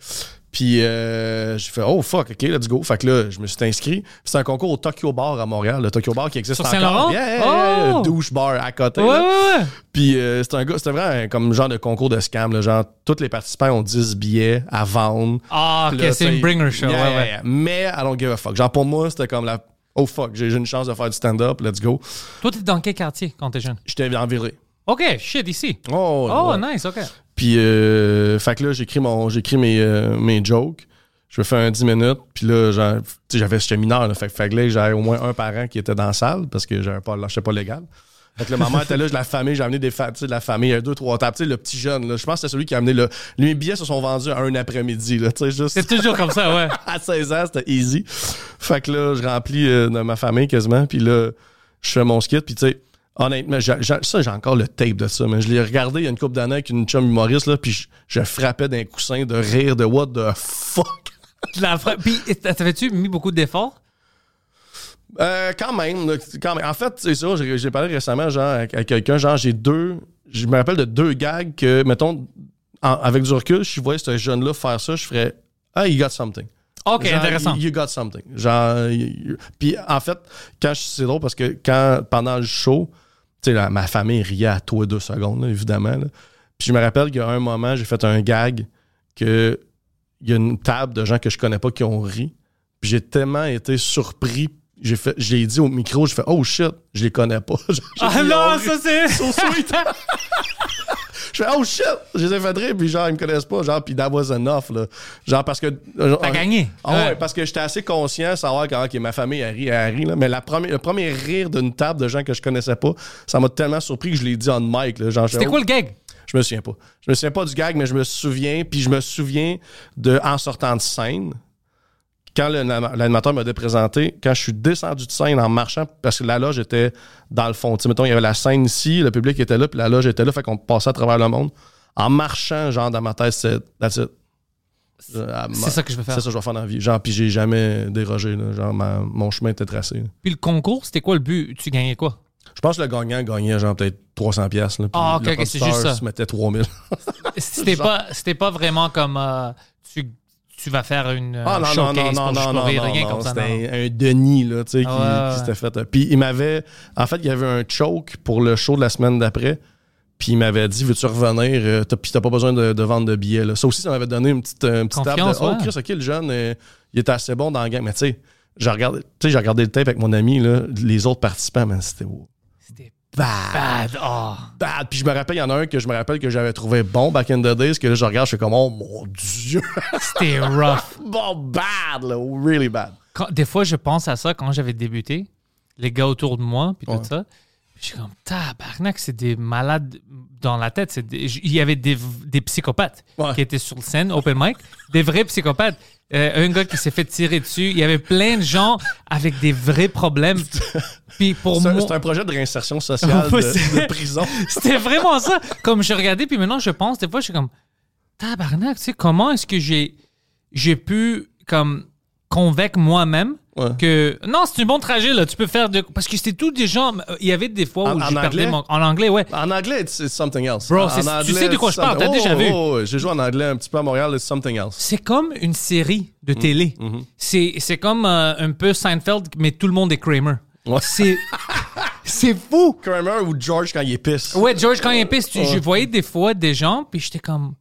Puis euh, j'ai fait, oh fuck, ok, let's go. Fait que là, je me suis inscrit. C'est un concours au Tokyo Bar à Montréal, le Tokyo Bar qui existe Sur encore. Saint-Laurent? Yeah, yeah, yeah, Oh! douche bar à côté. Ouais, ouais, ouais. Puis euh, c'était un gars, c'était vraiment un- comme genre de concours de scam. là, genre, tous les participants ont 10 billets à vendre. Ah, ok, c'est tu une bringer show. yeah, ouais, ouais. Mais I don't give a fuck. Genre pour moi, c'était comme la. Oh fuck, j'ai une chance de faire du stand-up, let's go. Toi, t'es dans quel quartier quand t'es jeune? J'étais enviré. Ok, shit, ici. Oh, Oh, ouais. nice, ok. Puis, euh, fait que là, j'écris mon, j'écris mes, euh, mes jokes. Je me fais un 10 minutes. Puis là, j'avais, j'étais mineur. Là, fait, que- fait que là, j'avais au moins un parent qui était dans la salle parce que j'avais pas, j'étais pas légal. Fait que là, maman était là, je la famille, j'ai amené des fa- tu sais, de la famille, il y a deux, trois tables. Tu sais, le petit jeune, là, je pense que c'est celui qui a amené le. Les billets se sont vendus à un après-midi, là, tu sais, juste. C'est toujours comme ça, ouais. à 16 ans, c'était easy. Fait que là, je remplis euh, de ma famille quasiment. Puis là, je fais mon skit. Puis tu sais, honnêtement, ça, j'ai encore le tape de ça. Mais je l'ai regardé il y a une couple d'années avec une chum humoriste. Là, puis je, je frappais d'un coussin de rire de what the fuck? La fra- Puis, t'avais-tu mis beaucoup d'efforts? Euh, quand même, quand même. En fait, c'est ça, j'ai parlé récemment genre, avec quelqu'un, genre j'ai deux, je me rappelle de deux gags que, mettons, en- avec du recul, si je voyais ce jeune-là faire ça, je ferais « Ah, you got something ». Ok, Genre, intéressant. You, got something. Genre, you- you- puis en fait, quand je- c'est drôle parce que quand pendant le show, tu sais, ma famille riait à toi deux secondes, là, évidemment. là. Puis je me rappelle qu'il y a un moment, j'ai fait un gag que il y a une table de gens que je connais pas qui ont ri. Puis j'ai tellement été surpris. J'ai fait, j'ai dit au micro, j'ai fait oh shit, je les connais pas. Ah non, ça c'est. So sweet. je fais oh shit, je les ai fait rire, puis genre ils me connaissent pas, genre puis that was enough là. Genre parce que T'as gagné. ah ouais, Ouais. parce que j'étais assez conscient savoir que ma famille elle rit, elle rit là, mais la première, le premier rire d'une table de gens que je connaissais pas, ça m'a tellement surpris que je l'ai dit en mic là, genre C'était quoi le gag? je me souviens pas. Je me souviens pas du gag, mais je me souviens. Puis je me souviens de en sortant de scène, quand l'animateur m'a déprésenté, quand je suis descendu de scène en marchant, parce que la loge était dans le fond. Tu sais, mettons, il y avait la scène ici, le public était là, puis la loge était là, fait qu'on passait à travers le monde. En marchant, genre, dans ma tête, c'est. Euh, C'est ça que je veux faire. C'est ça que je vais faire dans la vie. Genre, puis j'ai jamais dérogé. là. Genre, ma- mon chemin était tracé. là. Puis le concours, c'était quoi le but? Tu gagnais quoi? Je pense que le gagnant gagnait genre peut-être 300 pièces. Ah, ok, ok, c'est juste ça. se mettait 3000. C'était pas, pas vraiment comme euh, tu, tu vas faire une euh, Ah non, non, showcase non, non, non, Juste non, pour non, rien non, comme ça. C'était un, un Denis, là, tu sais, qui, ouais, qui ouais. s'était fait. Puis il m'avait. En fait, il y avait un choke pour le show de la semaine d'après. Puis il m'avait dit Veux-tu revenir euh, Puis t'as pas besoin de, de vendre de billets. Là. Ça aussi, ça m'avait donné une petite, euh, une petite tape de Confiance, Oh. Chris, ok, le jeune, euh, il était assez bon dans le game. Mais tu sais, j'ai regardé, tu sais, j'ai regardé le tape avec mon ami, là, les autres participants, mais c'était wow, bad. bad. Oh. Bad. Puis je me rappelle, il y en a un que je me rappelle que j'avais trouvé bon back in the days, que là, je regarde, je suis comme Oh mon Dieu, C'était rough. bon, bad, là, really bad. Quand- des fois, je pense à ça quand j'avais débuté. Les gars autour de moi, puis tout ça. Je suis comme, tabarnak, c'est des malades dans la tête. C'est des- Il y avait des, des psychopathes Ouais. qui étaient sur scène, open mic. Des vrais psychopathes. Euh, un gars qui s'est fait tirer dessus. Il y avait plein de gens avec des vrais problèmes. Puis pour C'est un, moi, c'est un projet de réinsertion sociale de prison. C'était vraiment ça. Comme je regardais, puis maintenant je pense, des fois, je suis comme, tabarnak, tu sais, comment est-ce que j'ai, j'ai pu, comme, convaincre moi-même Ouais. que, non, c'est un bon trajet, là, tu peux faire de, parce que c'était tout des gens, il y avait des fois En- où en je perdais mon, en anglais, ouais. En anglais, it's, it's something else. Bro, En c'est- tu sais de quoi je parle, t'as déjà Oh, vu? oh, oh, J'ai joué en anglais un petit peu à Montréal, it's something else. C'est comme une série de télé. C'est, c'est comme euh, un peu Seinfeld, mais tout le monde est Kramer. Ouais. C'est, c'est fou. Kramer ou George quand il est pisse. Ouais, George, quand il est pisse, je voyais des fois des gens, puis j'étais comme,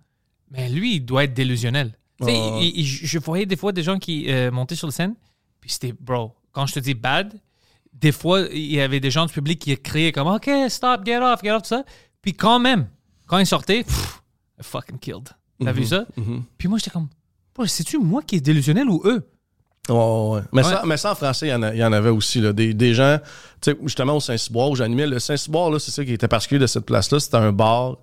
mais lui, il doit être délusionnel. Il- il- je voyais des fois des gens qui euh, montaient sur la scène, puis c'était, bro, quand je te dis bad, des fois, il y avait des gens du public qui criaient comme, OK, stop, get off, get off, tout ça. Puis quand même, quand il sortait, pff, fucking killed. T'as vu ça? Puis moi, j'étais comme, c'est-tu moi qui est délusionnel ou eux? Ouais, ouais, ouais. Mais, Ouais. Ça, mais ça, en français, il y y en avait aussi. Là, des, des gens, tu sais, justement au Saint-Cyboire où j'animais. Le Saint-Cyboire, là, c'est ça qui était particulier de cette place-là. C'était un bar.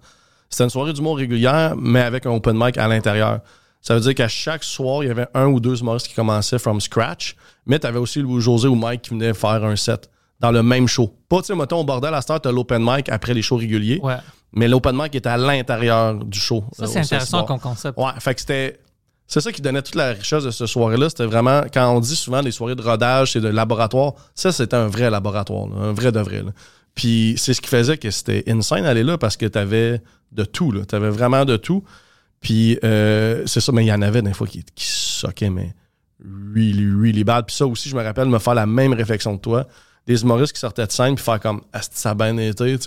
C'était une soirée d'humour régulière, mais avec un open mic à l'intérieur. Ça veut dire qu'à chaque soir, il y avait un ou deux humoristes qui commençaient from scratch. Mais tu avais aussi Louis-José ou Mike qui venaient faire un set dans le même show. Pas, tu sais, mettons, au bordel, à cette heure, t'as l'open mic après les shows réguliers. Ouais. Mais l'open mic était à l'intérieur du show. Ça, euh, c'est intéressant comme concept. Ouais, fait que c'était. C'est ça qui donnait toute la richesse de ce soirée-là. C'était vraiment, quand on dit souvent des soirées de rodage, c'est de laboratoire, ça, c'était un vrai laboratoire, là, un vrai de vrai. là. Puis c'est ce qui faisait que c'était insane aller là parce que t'avais de tout, là. T'avais vraiment de tout. Puis euh, c'est ça, mais il y en avait des fois qui, qui mais really, really bad. Puis ça aussi, je me rappelle me faire la même réflexion que toi. Des humoristes qui sortaient de scène puis faire comme Asti, ça a bien été.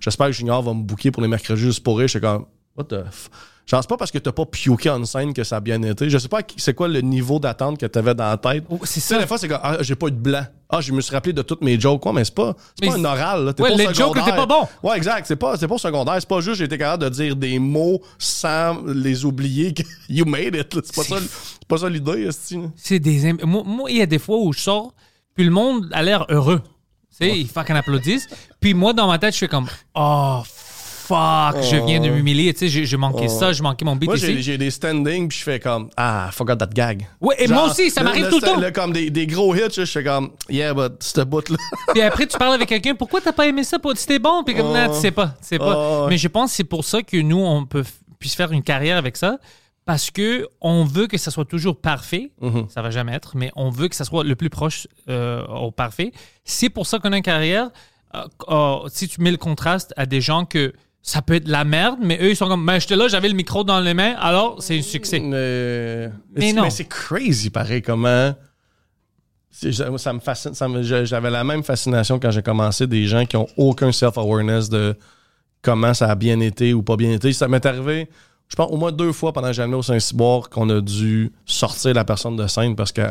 J'espère que Junior va me booker pour les mercredis juste pour rire. J'étais comme What the f? Genre, c'est pas parce que t'as pas pioqué en scène que ça a bien été. Je sais pas c'est quoi le niveau d'attente que t'avais dans la tête. Oh, c'est ça. des fois, c'est comme, ah, j'ai pas eu de blanc. Ah, je me suis rappelé de toutes mes jokes, quoi, mais c'est pas, c'est pas un oral, là. T'es Ouais, pas les jokes étaient pas bons. Ouais, exact. C'est pas, c'est pas secondaire. C'est pas juste, j'ai été capable de dire des mots sans les oublier. que you made it. C'est pas C'est ça, c'est pas ça l'idée. C'est des. Moi, moi, il y a des fois où je sors, puis le monde a l'air heureux. Tu sais, ils fucking applaudissent. Puis moi, dans ma tête, je fais comme, oh, fuck, je viens de m'humilier. Tu sais, j'ai- manqué ça, j'ai manqué mon beat Moi, j'ai, des standings, puis je fais comme, ah, forgot that gag. Ouais, et moi aussi, ça m'arrive tout le temps. comme des, des gros hits, je fais comme, yeah, but ce bout-là. Puis après, tu parles avec quelqu'un, pourquoi t'as pas aimé ça? C'était bon? Puis comme, non, tu sais pas. Tu sais pas. Oh. Mais je pense que c'est pour ça que nous, on peut puisse faire une carrière avec ça. Parce que on veut que ça soit toujours parfait. Mm-hmm. Ça va jamais être, mais on veut que ça soit le plus proche euh, au parfait. C'est pour ça qu'on a une carrière. euh, euh, si tu mets le contraste à des gens que ça peut être la merde, mais eux, ils sont comme, ben, j'étais là, j'avais le micro dans les mains, alors c'est un succès. Mais, non. mais c'est crazy, pareil, comment. ça me fascine. ça me- je- J'avais la même fascination quand j'ai commencé des gens qui ont aucun self-awareness de comment ça a bien été ou pas bien été. Ça m'est arrivé, je pense, au moins deux fois pendant que j'allais au Saint-Cyboire qu'on a dû sortir la personne de scène parce que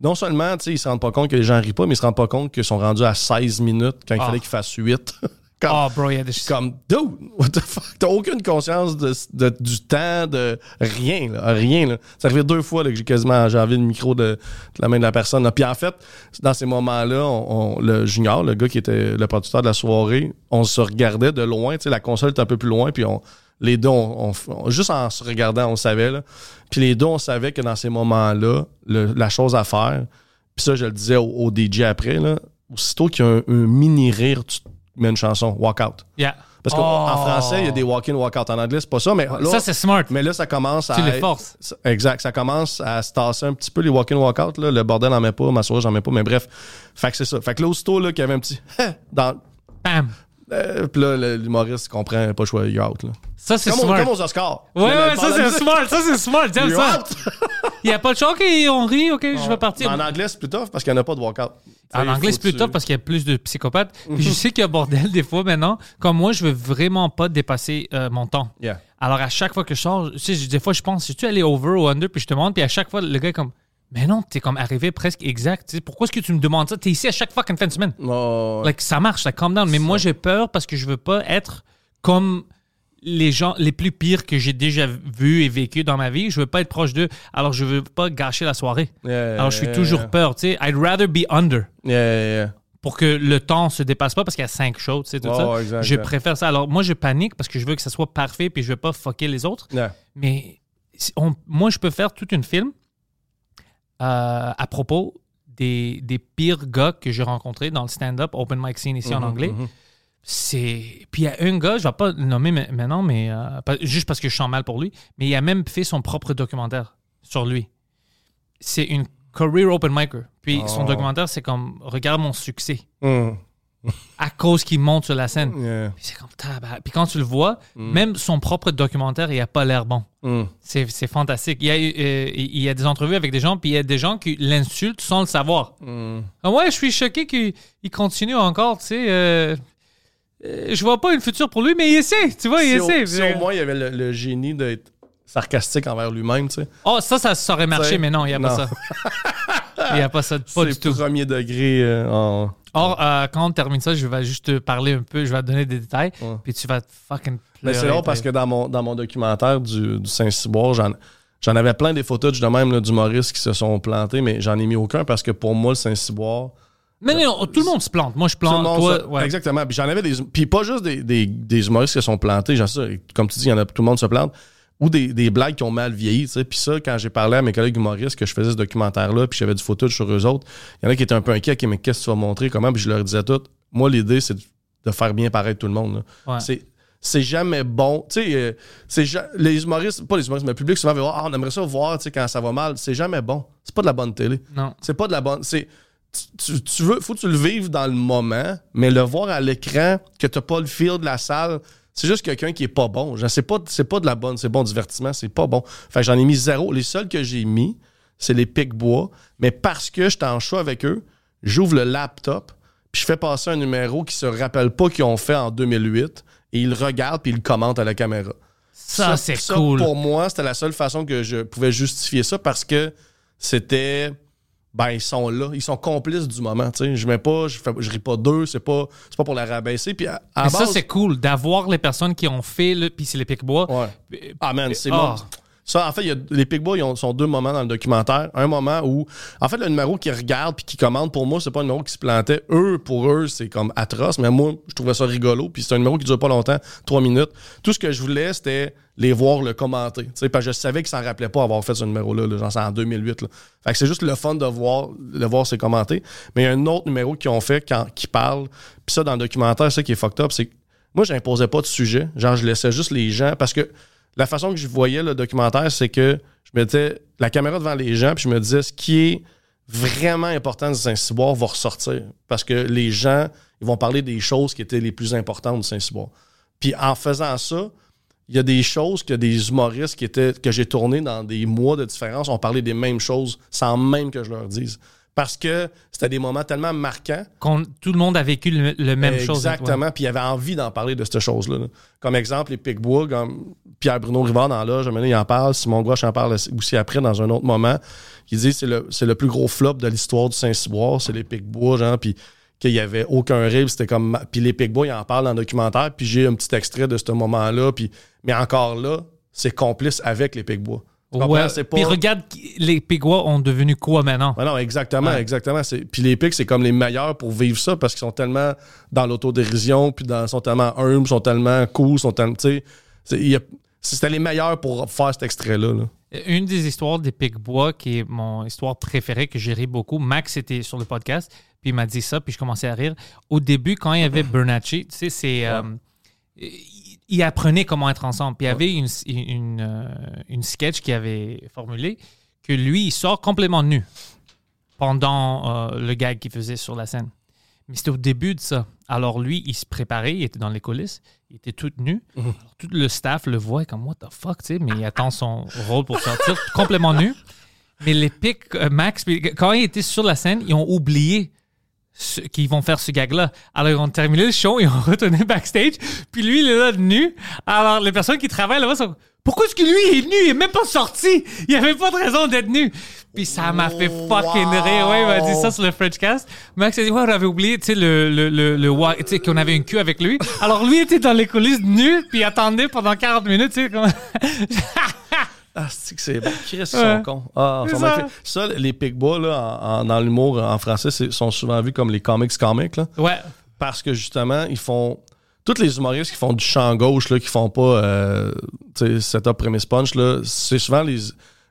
non seulement, tu sais, ils se rendent pas compte que les gens rient pas, mais ils se rendent pas compte qu'ils sont rendus à 16 minutes quand il Ah. fallait qu'ils fassent 8. comme, Oh, bro, il y a des. comme, dude, what the fuck? T'as aucune conscience de, de- du temps, de rien, là, rien. Là. C'est arrivé deux fois là, que j'ai quasiment j'ai le micro de, de la main de la personne. là. Puis en fait, dans ces moments-là, on, on- le junior, le gars qui était le producteur de la soirée, on se regardait de loin. Tu sais, la console était un peu plus loin, puis on, les deux, on, juste en se regardant, on savait. Là. Puis les deux, on savait que dans ces moments-là, la chose à faire, puis ça, je le disais au, au DJ après, là, aussitôt qu'il y a un, un mini rire, tu mets une chanson, walk out. Yeah. Parce qu'en Oh. français, il y a des walk-in, walk-out. En anglais, c'est pas ça, mais là, Ça, c'est smart. mais là, ça commence à. Tu les forces. Exact. Ça commence à se tasser un petit peu les walk-in, walk-out. Le bordel n'en met pas, ma soirée, j'en mets pas. Mais bref. Fait que c'est ça. Fait que là, aussitôt, là, qu'il y avait un petit. dans. Bam. Euh, Puis là, l'humoriste comprend pas le choix, il est out. Là. Ça, c'est smart. comme aux Oscars. Ouais, ouais, ça, c'est smart. Ça, c'est smart. J'aime ça. out. Il n'y a pas de choix. OK, on rit. OK, je vais partir. En anglais, c'est plus tough parce qu'il n'y en a pas de walk-out. En anglais, c'est plus tu- tough parce qu'il y a plus de psychopathes. Puis je sais qu'il y a bordel des fois maintenant. Comme moi, je veux vraiment pas dépasser euh, mon temps. Yeah. Alors, à chaque fois que je sors, tu sais, je- des fois, je pense, si tu aller over ou under, puis je te demande, puis à chaque fois, le gars est comme, mais non, t'es comme arrivé presque exact. Tu sais, pourquoi est-ce que tu me demandes ça? T'es ici à chaque qu'une fin de semaine. Oh, Like, ça marche, ça calm down. Mais moi, j'ai peur parce que je veux pas être comme les gens les plus pires que j'ai déjà vus et vécu dans ma vie. Je veux pas être proche d'eux. Alors, je veux pas gâcher la soirée. Yeah, Alors, je suis yeah, toujours yeah. peur. Tu sais, I'd rather be under Yeah, yeah, yeah. pour que le temps se dépasse pas parce qu'il y a cinq shows, tu sais, tout ça. exact, je préfère ça. Alors, moi, je panique parce que je veux que ça soit parfait puis je veux pas fucker les autres. Mais on- moi, je peux faire toute une film euh, à propos des, des pires gars que j'ai rencontrés dans le stand-up, open mic scene ici en Mhm, anglais. mhm. C'est. Puis il y a un gars, je vais pas le nommer ma- maintenant, mais euh, pas- juste parce que je sens mal pour lui, mais il a même fait son propre documentaire sur lui. C'est une career open micer. Puis son Oh. documentaire, c'est comme regarde mon succès Mm. à cause qu'il monte sur la scène. Yeah. Puis c'est comme. Puis quand tu le vois, même son propre documentaire, il a pas l'air bon. Mm. C'est c'est fantastique. Il y, a, eu, euh, il y a des entrevues avec des gens, puis il y a des gens qui l'insultent sans le savoir. Mm. Ah ouais, je suis choqué qu'il il continue encore, tu sais. euh, euh, je vois pas une future pour lui, mais il essaie, tu vois, il Si au, essaie. si au moins il y avait le, le génie d'être sarcastique envers lui-même, tu sais. Oh, ça, ça, ça aurait marché, mais non, il n'y a pas ça. Il n'y a pas ça, pas C'est du tout. premier degré euh, en. Or, euh, quand on termine ça, je vais juste te parler un peu, je vais te donner des détails, Ouais. puis tu vas te fucking Mais c'est drôle parce que dans mon, dans mon documentaire du, du Saint-Cyboire, j'en, j'en avais plein des photos de même d'humoristes qui se sont plantés, mais j'en ai mis aucun parce que pour moi, le Saint-Cyboire. Mais non, tout le monde se plante. Moi, je plante, toi, se- ouais. Exactement. Puis j'en avais des. Puis pas juste des, des, des humoristes qui se sont plantés, genre ça, comme tu dis, il y en a, tout le monde se plante. Ou des, des blagues qui ont mal vieilli. Puis ça, quand j'ai parlé à mes collègues humoristes que je faisais ce documentaire-là, puis j'avais du footage sur eux autres, il y en a qui étaient un peu inquiets, OK, mais qu'est-ce que tu vas montrer, comment? Puis je leur disais tout. Moi, l'idée, c'est de, faire bien paraître tout le monde. Ouais. C'est c'est jamais bon. Tu sais, euh, c'est les humoristes, pas les humoristes, mais le public souvent va voir, ah, on aimerait ça voir, tu sais, quand ça va mal. C'est jamais bon. C'est pas de la bonne télé. Non. C'est pas de la bonne. C'est. Tu, tu- tu veux, faut que tu le vives dans le moment, mais le voir à l'écran, que t'as pas le feel de la salle, c'est juste quelqu'un qui est pas bon. Je sais pas, c'est pas de la bonne, c'est bon divertissement, c'est pas bon. Fait que j'en ai mis zéro. Les seuls que j'ai mis, c'est les pics bois, mais parce que j'étais en show avec eux, j'ouvre le laptop, puis je fais passer un numéro qui se rappelle pas qu'ils ont fait en 2008, et ils le regardent puis ils le commentent à la caméra. Ça, c'est cool. Pour moi, c'était la seule façon que je pouvais justifier ça parce que c'était. Ben, ils sont là, ils sont complices du moment. tu sais. Je mets pas, je, fais, je ris pas d'eux, c'est pas, c'est pas pour la rabaisser. Puis à, à Mais ça, c'est cool d'avoir les personnes qui ont fait le puis c'est les pics-bois. Ouais. Ah, man, c'est Ah. bon. Ça, en fait, les Pigbois, ils ont, sont deux moments dans le documentaire. Un moment où, en fait, le numéro qu'ils regardent puis qu'ils commandent, pour moi, c'est pas un numéro qui se plantait. Eux, pour eux, c'est comme atroce, mais moi, je trouvais ça rigolo. Puis c'est un numéro qui dure pas longtemps, trois minutes. Tout ce que je voulais, c'était les voir le commenter. Tu sais, parce que je savais qu'ils s'en rappelaient pas avoir fait ce numéro-là, là, genre c'est en 2008. Là. Fait que c'est juste le fun de voir, de voir ces commenter. Mais il y a un autre numéro qu'ils ont fait quand, qui parle. Puis ça, dans le documentaire, ça qui est fucked up, c'est moi, j'imposais pas de sujet. Genre, je laissais juste les gens. Parce que la façon que je voyais le documentaire, c'est que je mettais la caméra devant les gens, puis je me disais ce qui est vraiment important du Saint-Cyboire va ressortir. Parce que les gens, ils vont parler des choses qui étaient les plus importantes du Saint-Cyboire. Puis en faisant ça, il y a des choses que des humoristes qui étaient, que j'ai tourné dans des mois de différence ont parlé des mêmes choses sans même que je leur dise. Parce que c'était des moments tellement marquants. Quand tout le monde a vécu le, le même chose. Exactement. Puis il avait envie d'en parler de cette chose-là. là. Comme exemple, les Picbois, comme Pierre-Bruno Rivard dans l'âge, il en parle. Simon Gouache en parle aussi après dans un autre moment. Il dit c'est le, c'est le plus gros flop de l'histoire du Saint-Cyboire, c'est les Picbois, genre. Puis qu'il n'y avait aucun rêve, c'était comme. Puis les Picbois, ils en parlent dans le documentaire. Puis j'ai un petit extrait de ce moment-là. Puis, mais encore là, c'est complice avec les Picbois. Ouais. Pas- Puis regarde, les Pigouas ont devenu quoi maintenant? Ouais, non, exactement, Ouais. exactement. Puis les pics, c'est comme les meilleurs pour vivre ça parce qu'ils sont tellement dans l'autodérision, puis dans, sont tellement humbles, sont tellement cool, sont tellement. A- c'était les meilleurs pour faire cet extrait-là. là. Une des histoires des Picbois, qui est mon histoire préférée, que j'ai ri beaucoup, Max était sur le podcast, puis il m'a dit ça, puis je commençais à rire. Au début, quand il y avait Bernacchi, tu sais, c'est. euh, il- il apprenait comment être ensemble. Puis il y avait une, une, euh, une sketch qu'il avait formulée que lui, il sort complètement nu pendant euh, le gag qu'il faisait sur la scène. Mais c'était au début de ça. Alors lui, il se préparait, il était dans les coulisses, il était tout nu. Alors, tout le staff le voit comme what the fuck, tu sais, mais il attend son rôle pour sortir complètement nu. Mais les pics, euh, Max, quand il était sur la scène, ils ont oublié ce- qu'ils vont faire ce gag-là. Alors, ils ont terminé le show, ils ont retourné backstage, puis lui, il est là nu. Alors, les personnes qui travaillent là-bas sont pourquoi est-ce que lui il est nu? Il est même pas sorti. Il avait pas de raison d'être nu. Puis ça m'a fait fucking Wow. rire. Ouais, il m'a dit ça sur le Frenchcast. Max a dit, ouais, on avait oublié, tu sais, le, le, le, le tu sais, qu'on avait une queue avec lui. Alors lui était dans les coulisses nu, puis il attendait pendant 40 minutes, tu sais, comme... Ah, c'est que c'est bon. Chris, ils sont cons. Ah, C'est ça ça. fait- ça, les Picbois, là, en- en- dans l'humour en français, sont souvent vus comme les comics comics, là. ouais. parce que justement, ils font. Tous les humoristes qui font du champ gauche, là, qui font pas euh, setup premise punch, là, c'est souvent les,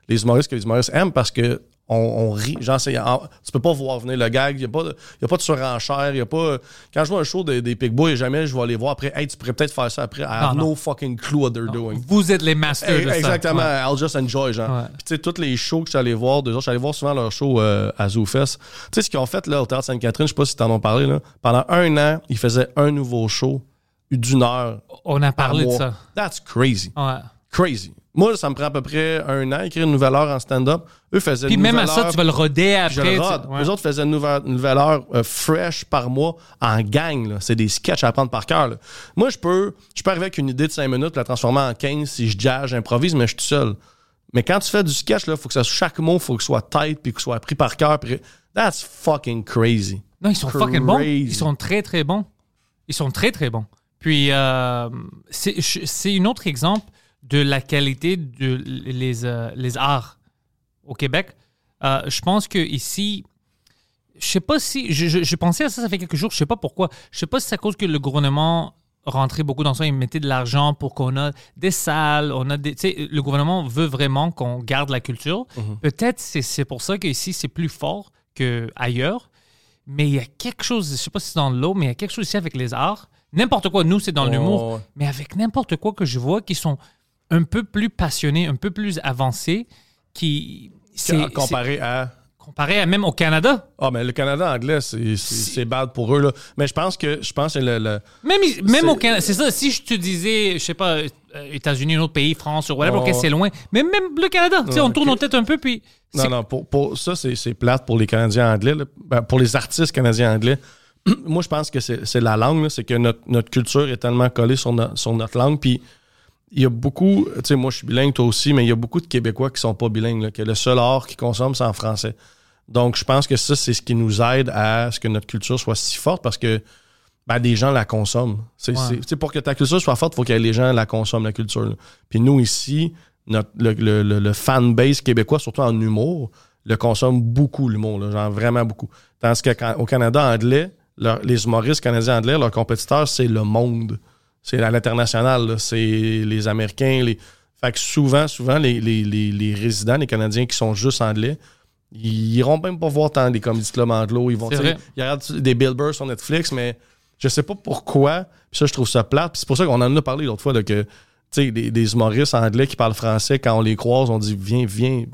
les humoristes que les humoristes aiment parce que on, on rit. Genre, en- tu peux pas voir venir le gag. Il n'y a, pas de- y a pas de surenchère. Y a pas, quand je vois un show des, des Picbois, jamais je vais aller voir après. Hey, tu pourrais peut-être faire ça après. I have Non, no non. fucking clue what they're doing. Vous êtes les masters de ça. Exactement, Ouais. I'll just enjoy, genre. Ouais. Puis tu sais, tous les shows que je suis allé voir, deux autres, je suis allé voir souvent leur show euh, à ZooFest. Tu sais, ce qu'ils ont fait là au Théâtre Sainte-Catherine, je sais pas si t'en ont parlé, là. Pendant un an, ils faisaient un nouveau show d'une heure On a par parlé de ça. That's crazy. Ouais. Crazy. Moi, ça me prend à peu près un an, écrire une nouvelle heure en stand-up. Eux faisaient Puis une même à nouvelle ça, heure, tu vas le roder je après. tu- ouais. Eux autres faisaient une nouvelle, une nouvelle heure euh, fresh par mois en gang. là. C'est des sketchs à apprendre par cœur. là. Moi, je peux, je peux arriver avec une idée de 5 minutes, la transformer en 15 si je jazz, j'improvise, mais je suis tout seul. Mais quand tu fais du sketch, il faut que ça, chaque mot, faut que ce soit tight puis que ce soit pris par cœur. puis- That's fucking crazy. Non, ils sont fucking bons. Crazy. Ils sont très, très bons. Ils sont très, très bons. Puis, euh, c'est je- c'est un autre exemple de la qualité de les, euh, les arts au Québec. Euh, je pense que ici, je sais pas si. Je, je- je pensais à ça, ça fait quelques jours, je sais pas pourquoi. Je sais pas si c'est à cause que le gouvernement rentrait beaucoup dans ça, il mettait de l'argent pour qu'on a des salles, on a des. Le gouvernement veut vraiment qu'on garde la culture. Peut-être c'est c'est pour ça qu'ici, c'est plus fort qu'ailleurs. Mais il y a quelque chose, je sais pas si c'est dans l'eau, mais il y a quelque chose ici avec les arts. N'importe quoi, nous, c'est dans l'humour. Mais avec n'importe quoi que je vois qui sont un peu plus passionnés, un peu plus avancés, qui. C'est comparé à. comparé à même au Canada. Ah, mais le Canada anglais, c'est bad pour eux. Là. Mais je pense que je pense que le- le, Même, même au Canada, c'est ça. Si je te disais, je sais pas, euh, États-Unis, un autre pays, France, ou whatever, Oh. ok, c'est loin. Mais même le Canada, tu sais, Ouais, on tourne nos têtes un peu, puis. Non, non, pour, pour- ça, c'est c'est plate pour les Canadiens anglais. là. Ben, pour les artistes canadiens anglais, moi, je pense que c'est la langue. C'est que notre, notre culture est tellement collée sur, no- sur notre langue. Puis, il y a beaucoup, tu sais, moi, je suis bilingue, toi aussi, mais il y a beaucoup de Québécois qui sont pas bilingues, là, que le seul art qu'ils consomment, c'est en français. Donc, je pense que ça, c'est ce qui nous aide à ce que notre culture soit si forte parce que ben, des gens la consomment. C'est, Ouais. pour que ta culture soit forte, il faut que les gens la consomment, la culture. là. Puis nous, ici, notre, le, le, le- le fanbase québécois, surtout en humour, le consomme beaucoup, l'humour, genre vraiment beaucoup. Tandis qu'au Canada anglais, leur- les humoristes canadiens anglais, leurs compétiteurs, c'est le monde. C'est à l'international, c'est les Américains. Les... Fait que souvent, souvent, les, les, les, résidents, les Canadiens qui sont juste anglais, ils iront même pas voir tant les comédies club anglo. Ils vont, ils regardent des Bill Burr sur Netflix, mais je sais pas pourquoi. Puis ça, je trouve ça plate. Puis c'est pour ça qu'on en a parlé l'autre fois, là, que des, des humoristes anglais qui parlent français, quand on les croise, on dit Viens, viens,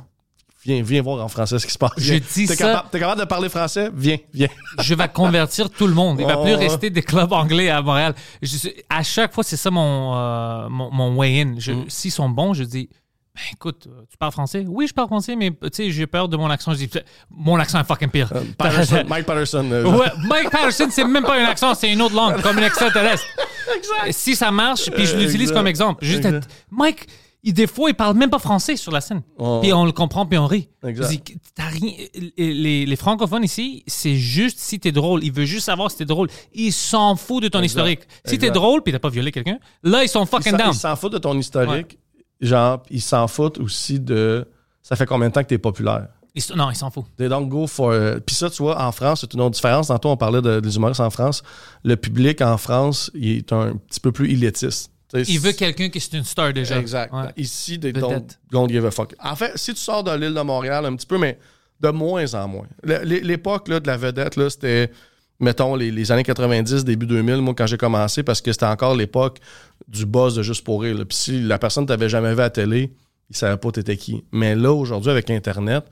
viens, viens voir en français ce qui se passe. Je dis T'es ça- capable, t'es capable de parler français? Viens, viens. je vais convertir tout le monde. Il va Oh, plus rester des clubs anglais à Montréal. Je à chaque fois, c'est ça mon, euh, mon, mon way-in. Je- Mm. S'ils sont bons, je dis Ben, écoute, euh, tu parles français? Oui, je parle français, mais tu sais, j'ai peur de mon accent. Je dis, mon accent est fucking pire. Patterson, Mike Patterson. euh, Ouais, Mike Patterson, c'est même pas un accent, c'est une autre langue, comme une extraterrestre. Si ça marche, puis je Euh, l'utilise exact. comme exemple. Juste Exact. Mike, des fois, il parle même pas français sur la scène. Oh. Puis on le comprend, puis on rit. Exact. T'as rien- Les, les francophones ici, c'est juste si t'es drôle. Il veut juste savoir si t'es drôle. Il s'en fout de ton Exact. historique. Si t'es drôle, puis t'as pas violé quelqu'un, là, ils sont Ils fucking down. ils s'en foutent de ton historique. Genre, ils s'en foutent aussi de. Ça fait combien de temps que t'es populaire? Ils- non, ils s'en foutent. They don't go for. euh, Puis ça, tu vois, en France, c'est une autre différence. Tantôt, on parlait de- des humoristes en France. Le public en France, il est un petit peu plus élitiste. Il veut quelqu'un qui est une star déjà. Exact. Ouais. Ici, Vedette. don't, don't give a fuck. En fait, si tu sors de l'île de Montréal un petit peu, mais de moins en moins. L'époque de la vedette, c'était, mettons, les, les années 90, début 2000, moi, quand j'ai commencé, parce que c'était encore l'époque du buzz de Juste pour rire. là. Puis si la personne t'avait jamais vu à la télé, il savait pas t'étais qui. Mais là, aujourd'hui, avec Internet,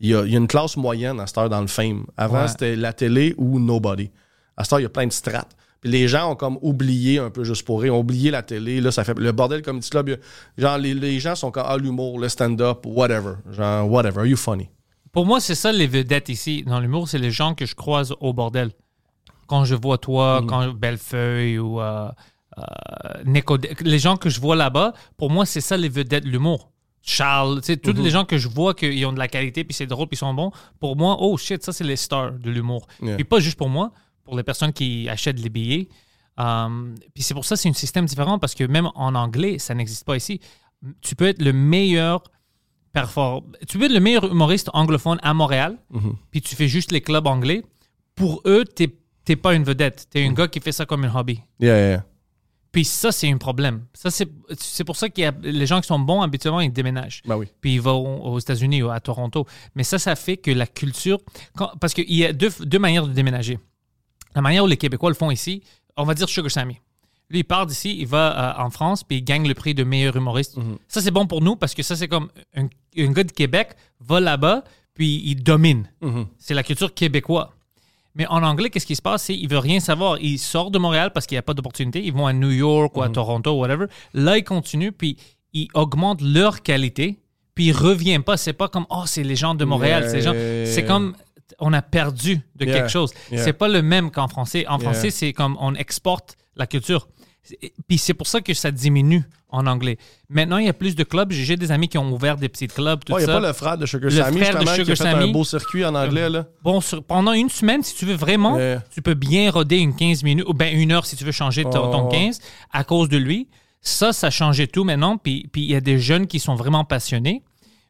il y a, il y a une classe moyenne à cette heure dans le fame. Avant, Ouais. c'était la télé ou nobody. À cette heure, il y a plein de strates. Les gens ont comme oublié un peu juste pour rire, ont oublié la télé. Là, ça fait le bordel Comedy Club. il y a- Genre, les, les gens sont comme ah, l'humour, le stand-up, whatever. Genre, whatever. Are you funny? Pour moi, c'est ça les vedettes ici dans l'humour, c'est les gens que je croise au bordel. Quand je vois toi, Mm. quand Bellefeuille ou euh, euh, Nicodé- les gens que je vois là-bas, pour moi, c'est ça les vedettes de l'humour. Charles, tu sais, tous Mm-hmm. les gens que je vois qu'ils ont de la qualité, puis c'est drôle, puis ils sont bons, pour moi, oh shit, ça c'est les stars de l'humour. Yeah. Puis pas juste pour moi, pour les personnes qui achètent les billets. Um, puis c'est pour ça que c'est un système différent, parce que même en anglais, ça n'existe pas ici. Tu peux être le meilleur Tu peux être le meilleur humoriste anglophone à Montréal, Mm-hmm. puis tu fais juste les clubs anglais. Pour eux, t'es pas une vedette. T'es un gars qui fait ça comme un hobby. Yeah. Puis ça, c'est un problème. Ça, c'est pour ça a les gens qui sont bons, habituellement, ils déménagent. Ben oui. Puis ils vont aux États-Unis ou à Toronto. Mais ça, ça fait que la culture. quand- parce qu'il y a deux, deux manières de déménager. La manière où les Québécois le font ici, on va dire Sugar Sammy. Lui, il part d'ici, il va euh, en France, puis il gagne le prix de meilleur humoriste. Ça, c'est bon pour nous parce que ça, c'est comme un, un gars de Québec va là-bas, puis il domine. C'est la culture québécoise. Mais en anglais, qu'est-ce qui se passe? C'est qu'il veut rien savoir. Il sort de Montréal parce qu'il n'y a pas d'opportunité. Ils vont à New York ou à Toronto ou whatever. Là, ils continuent, puis ils augmentent leur qualité, puis ils ne reviennent pas. C'est pas comme, oh, c'est les gens de Montréal. Yeah, c'est comme, on a perdu de Yeah, quelque chose. yeah. C'est pas le même qu'en français. En Yeah. français, c'est comme on exporte la culture. Puis c'est pour ça que ça diminue en anglais. Maintenant, il y a plus de clubs. J'ai des amis qui ont ouvert des petits clubs, tout Il n'y a pas le frère de Sugar Le Sammy, frère de justement, qui a fait Sammy. un beau circuit en anglais, là. Bon, sur- pendant une semaine, si tu veux vraiment, Yeah. tu peux bien roder une 15 minutes, ou bien une heure si tu veux changer ton, ton Oh. 15 à cause de lui. Ça, ça changeait tout maintenant. Puis puis il y a des jeunes qui sont vraiment passionnés,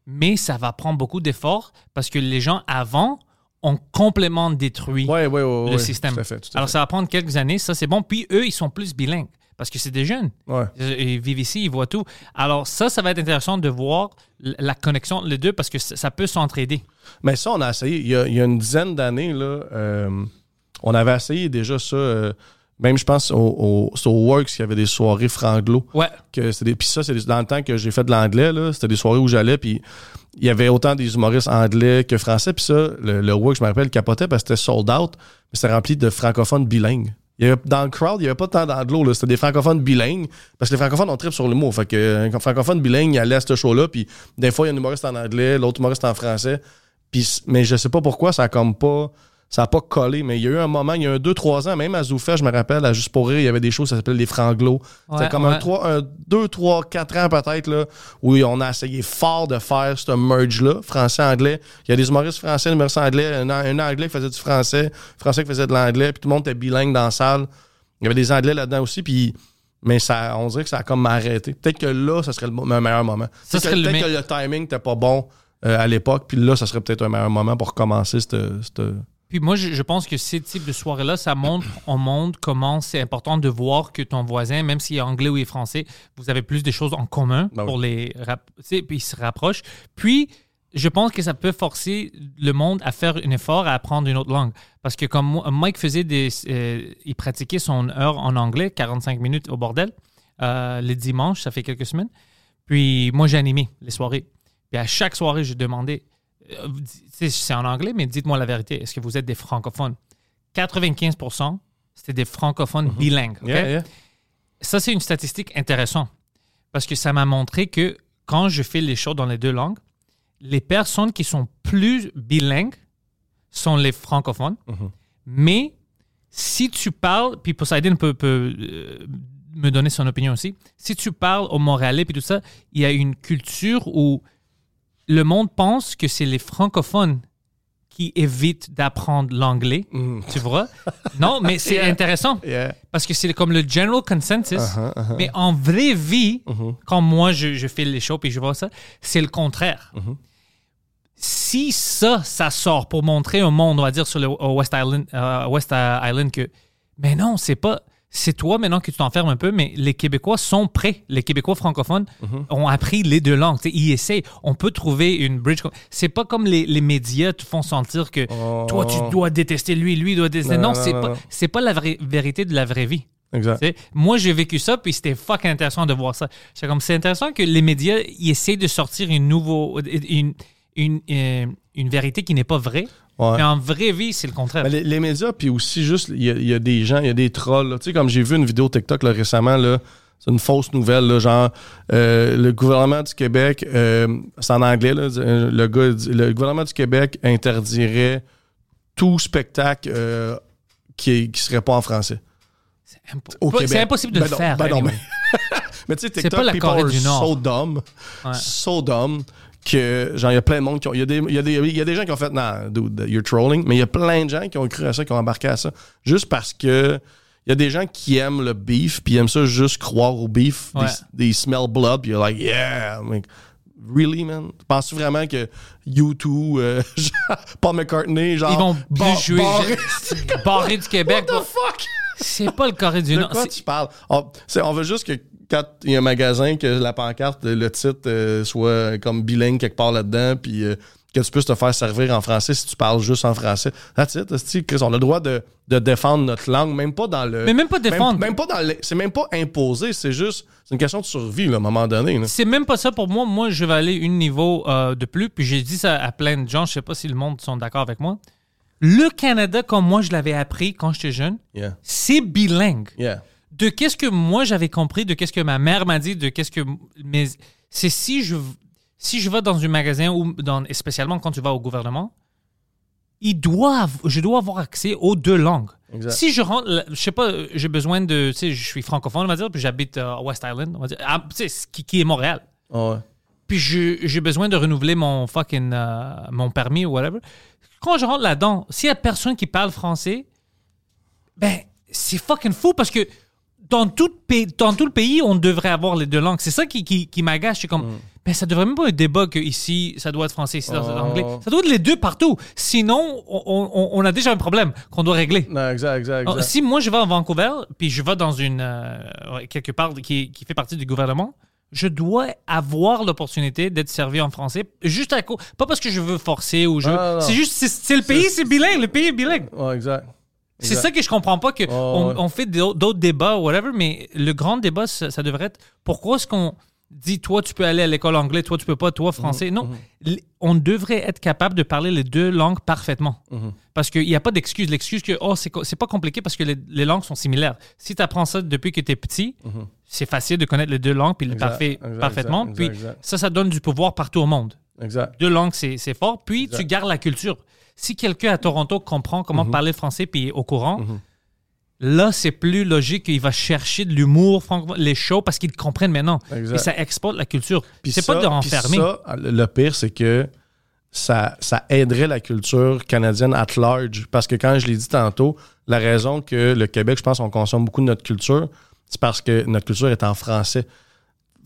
mais ça va prendre beaucoup d'efforts parce que les gens avant ont complètement détruit Ouais, ouais, ouais. le système. Tout à fait, tout à Alors fait. ça va prendre quelques années, ça c'est bon. Puis eux, ils sont plus bilingues parce que c'est des jeunes. Ouais. Ils vivent ici, ils voient tout. Alors ça, ça va être intéressant de voir la connexion les deux parce que ça peut s'entraider. Mais ça, on a essayé. Il y a, il y a une dizaine d'années, là, euh, on avait essayé déjà ça. euh, même, je pense, au, au, Works, il y avait des soirées franglo. Ouais. Que c'était des- Puis ça, c'est dans le temps que j'ai fait de l'anglais, là, c'était des soirées où j'allais, puis il y avait autant des humoristes anglais que français. Puis ça, le, le Works, je me rappelle, capotait parce que c'était sold out, mais c'était rempli de francophones bilingues. Il y avait, dans le crowd, il n'y avait pas tant d'anglo. C'était des francophones bilingues. Parce que les francophones, on tripe sur le mot. Fait que, euh, francophone bilingue, il allait à ce show-là, puis des fois, il y a un humoriste en anglais, l'autre humoriste en français. Puis, mais je sais pas pourquoi, ça comme pas. Ça a pas collé, mais il y a eu un moment, il y a un 2-3 ans, même à Zoufet, je me rappelle, à Juste pour rire, il y avait des choses, ça s'appelait les franglos. Ouais, C'était comme un ouais. 3, un 2, 3, 4 ans peut-être, là, où on a essayé fort de faire ce merge-là, français-anglais. Il y a des humoristes français, des humoristes anglais, un, un anglais qui faisait du français, français qui faisait de l'anglais, puis tout le monde était bilingue dans la salle. Il y avait des anglais là-dedans aussi, puis. Mais ça, on dirait que ça a comme arrêté. Peut-être que là, ça serait le, meilleur moment. Ça Peut-être le que le timing n'était pas bon euh, à l'époque, puis là, ça serait peut-être un meilleur moment pour commencer cette. cette- Puis moi, je, je pense que ces types de soirées-là, ça montre au monde comment c'est important de voir que ton voisin, même s'il est anglais ou il est français, vous avez plus de choses en commun Ben oui. pour les puis ils se rapprochent. Puis, je pense que ça peut forcer le monde à faire un effort à apprendre une autre langue. Parce que comme Mike faisait des... euh, il pratiquait son heure en anglais, 45 minutes au bordel, euh, les dimanches, ça fait quelques semaines. Puis moi, j'ai animé les soirées. Puis à chaque soirée, je demandais, euh, c'est en anglais, mais dites-moi la vérité, est-ce que vous êtes des francophones? 95% c'était des francophones bilingues. Yeah, yeah. Ça, c'est une statistique intéressante parce que ça m'a montré que quand je fais les shows dans les deux langues, les personnes qui sont plus bilingues sont les francophones. Mais si tu parles, puis Poseidon peut, peut, euh, me donner son opinion aussi, si tu parles au Montréalais puis tout ça, il y a une culture où le monde pense que c'est les francophones qui évitent d'apprendre l'anglais, tu vois? Non, mais c'est Yeah. intéressant Yeah. parce que c'est comme le general consensus. Uh-huh, uh-huh. Mais en vraie vie, quand moi je, je fais les shows et je vois ça, c'est le contraire. Uh-huh. Si ça, ça sort pour montrer au monde, on va dire sur le au West Island, euh, West Island que, mais non, c'est pas. C'est toi maintenant que tu t'enfermes un peu, mais les Québécois sont prêts. Les Québécois francophones Uh-huh. ont appris les deux langues. Ils essaient. On peut trouver une bridge. C'est pas comme les, les médias te font sentir que toi, tu dois détester lui, lui doit détester. Non, Non, non, c'est pas, la vraie vérité de la vraie vie. Exact. Moi, j'ai vécu ça, puis c'était fucking intéressant de voir ça. C'est comme c'est intéressant que les médias ils essaient de sortir une nouveau, une, une, euh, une vérité qui n'est pas vraie. Ouais. Mais en vraie vie, c'est le contraire. Mais les, les médias, puis aussi juste, il y, a- il y a des gens, il y a des trolls. là. Tu sais, comme j'ai vu une vidéo TikTok là, récemment, là, c'est une fausse nouvelle, là, genre euh, le gouvernement du Québec, euh, c'est en anglais, là, euh, le gars le gouvernement du Québec interdirait tout spectacle euh, qui, qui serait pas en français. C'est impo- impossible de Ben le non, faire. ben non. Mais tu sais, TikTok, pas la people du Nord. so dumb, Ouais. so dumb, que genre, il y a plein de monde qui ont. Il y, a des- il y, y a des gens qui ont fait, non, dude, you're trolling, mais il y a plein de gens qui ont cru à ça, qui ont embarqué à ça, juste parce que. Il y a des gens qui aiment le beef, puis ils aiment ça juste croire au beef. Ouais. They, they smell blood, puis you're like, yeah. I'm like, really, man? Penses-tu vraiment que U2, euh, Paul McCartney, genre. Ils vont bar- plus barré du Québec. What the fuck? C'est pas le Corée du De Nord. quoi C'est- tu parles? On veut juste que quand il y a un magasin, que la pancarte, le titre euh, soit comme bilingue quelque part là-dedans, puis euh, que tu puisses te faire servir en français si tu parles juste en français. That's it, Chris, on a le droit de, de défendre notre langue, même pas dans le... Mais même pas défendre. Même, même pas dans le- C'est même pas imposé, c'est juste... C'est une question de survie, là, à un moment donné. C'est même pas ça pour moi. Moi, je vais aller un niveau euh, de plus. Puis j'ai dit ça à plein de gens. Je sais pas si le monde sont d'accord avec moi. Le Canada, comme moi je l'avais appris quand j'étais jeune, Yeah, c'est bilingue. yeah. De qu'est-ce que moi j'avais compris, de qu'est-ce que ma mère m'a dit, de qu'est-ce que mes c'est si je si je vais dans un magasin ou dans spécialement quand tu vas au gouvernement, ils doivent je dois avoir accès aux deux langues. Exact. Si je rentre, je sais pas, j'ai besoin de, tu sais, je suis francophone, on va dire, puis j'habite euh, à West Island, on va dire, ah, tu sais, qui, qui est Montréal. Ah ouais. Puis j'ai besoin de renouveler mon fucking euh, mon permis ou whatever. Quand je rentre là-dedans, s'il y a personne qui parle français, ben c'est fucking fou parce que dans tout, pays, dans tout le pays, on devrait avoir les deux langues. C'est ça qui, qui, qui m'agace. Je suis comme, ben ça devrait même pas être un débat que ici, ça doit être français, ici, ça doit être anglais. Ça doit être les deux partout. Sinon, on, on- on a déjà un problème qu'on doit régler. Non, exact, exact, Alors, si moi je vais à Vancouver, puis je vais dans une euh, quelque part qui, qui fait partie du gouvernement, je dois avoir l'opportunité d'être servi en français, juste à cause, pas parce que je veux forcer ou je. Ah, c'est juste, c'est, c'est le pays, c'est bilingue, le pays est bilingue. Ouais, exact. C'est ça que je comprends pas que on, ouais. on fait d'autres débats ou whatever, mais le grand débat ça, ça devrait être pourquoi est-ce qu'on dit toi tu peux aller à l'école anglais, toi tu peux pas, toi français. Non, L- on devrait être capable de parler les deux langues parfaitement. Parce qu'il n'y a pas d'excuse. L'excuse que oh c'est c'est pas compliqué parce que les, les langues sont similaires. Si tu apprends ça depuis que tu es petit, c'est facile de connaître les deux langues puis le parfait parfaitement. exact, puis exact. ça, ça donne du pouvoir partout au monde Exact. deux langues, c'est c'est fort. Puis tu gardes la culture. Si quelqu'un à Toronto comprend comment Mhm. parler français puis est au courant, là, c'est plus logique qu'il va chercher de l'humour, les shows, parce qu'ils comprennent maintenant. Et ça exporte la culture. C'est pas de renfermer. ça, le pire, c'est que ça, ça aiderait la culture canadienne at large. Parce que quand je l'ai dit tantôt, la raison que le Québec, je pense, on consomme beaucoup de notre culture, c'est parce que notre culture est en français.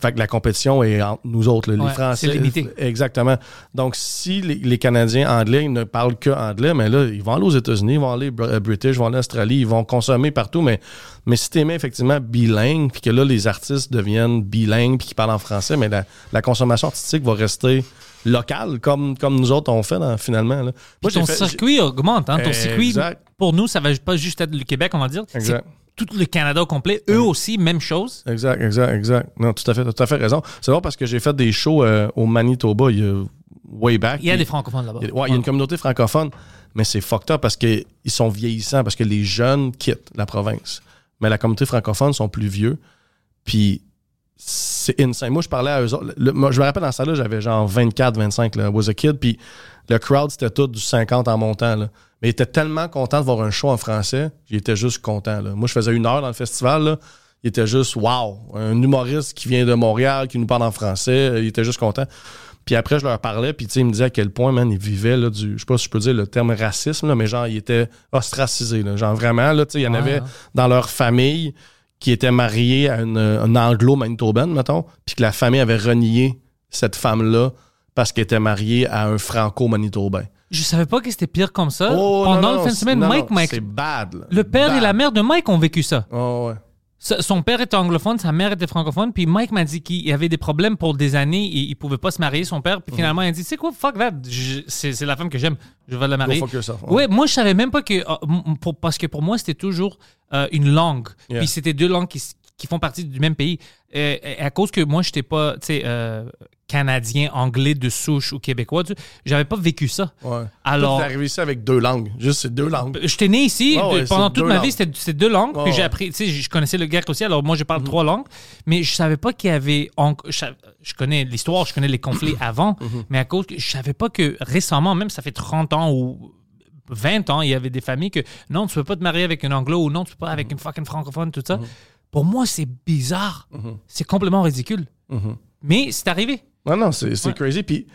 Fait que la compétition est entre nous autres, là, Ouais, les Français. c'est limité. Exactement. Donc, si les, les Canadiens anglais ne parlent que anglais, mais là, ils vont aller aux États-Unis, ils vont aller euh, British, ils vont aller en Australie, ils vont consommer partout. Mais, mais si tu mets effectivement bilingue, puis que là, les artistes deviennent bilingues, puis qu'ils parlent en français, mais la, la consommation artistique va rester locale, comme, comme nous autres on fait dans- finalement. Là. Ton fait- circuit augmente. Hein? Ton circuit, Exact. pour nous, ça va pas juste être le Québec, on va dire. Exact. Tout le Canada au complet. Eux aussi, même chose. Exact, exact, exact. Non, tout à fait, tout à fait raison. C'est vrai parce que j'ai fait des shows euh, au Manitoba il y a way back. Il y a des francophones là-bas. il y a- ouais, il y a une communauté francophone, mais c'est fucked up parce qu'ils sont vieillissants, parce que les jeunes quittent la province. Mais la communauté francophone sont plus vieux, puis c'est insane. Moi, je parlais à eux autres. Le- moi, je me rappelle dans ça là, j'avais genre 24, 25, là, was a kid, puis le crowd, c'était tout du 50 en montant, là. Mais ils étaient tellement contents de voir un show en français, j'étais juste content, là. Moi, je faisais une heure dans le festival, là. Il était juste, wow, un humoriste qui vient de Montréal, qui nous parle en français, il était juste content. Puis après, je leur parlais, puis ils me disaient à quel point, man, ils vivaient, là, du, je sais pas si je peux dire le terme racisme, là, mais genre, ils étaient ostracisés, là. Genre, vraiment, là, il y en Ouais, avait ouais. dans leur famille qui étaient mariés à une, un anglo-manitobaine, mettons, puis que la famille avait renié cette femme-là parce qu'elle était mariée à un franco-manitobain. Je savais pas que c'était pire comme ça. Oh, Pendant non, le fin de semaine, non, Mike, Mike, C'est bad, là. le père et la mère de Mike ont vécu ça. Oh, ouais. Son père était anglophone, sa mère était francophone, puis Mike m'a dit qu'il avait des problèmes pour des années et il pouvait pas se marier, son père, Mhm. puis finalement il a dit, c'est quoi, fuck that, c'est la femme que j'aime, je vais la marier. fuck yourself. Ouais, moi je savais même pas que, euh, pour- parce que pour moi c'était toujours euh, une langue, Yeah. puis c'était deux langues qui, qui font partie du même pays. Euh, et à cause que moi j'étais pas, tu sais, euh, canadien, anglais de souche ou québécois, j'avais pas vécu ça. Ouais. Alors- Toi, t'es arrivé ici avec deux langues. Juste ces deux langues. J'étais né ici, ouais, pendant toute ma langues. vie, c'était c'était deux langues. Ah puis j'ai appris, tu sais, je connaissais le grec aussi, alors moi je Mhm. parle trois langues, mais je savais pas qu'il y avait. en- je, je connais l'histoire, je connais les conflits avant, Mhm. mais à cause que je savais pas que récemment, même ça fait 30 ans ou 20 ans, il y avait des familles que non, tu peux pas te marier avec un anglo ou non, tu peux pas Mhm. avec une fucking francophone, tout ça. Pour moi, c'est bizarre. C'est complètement ridicule. Mhm. Mais c'est arrivé. Non, non, c'est Ouais. crazy. Puis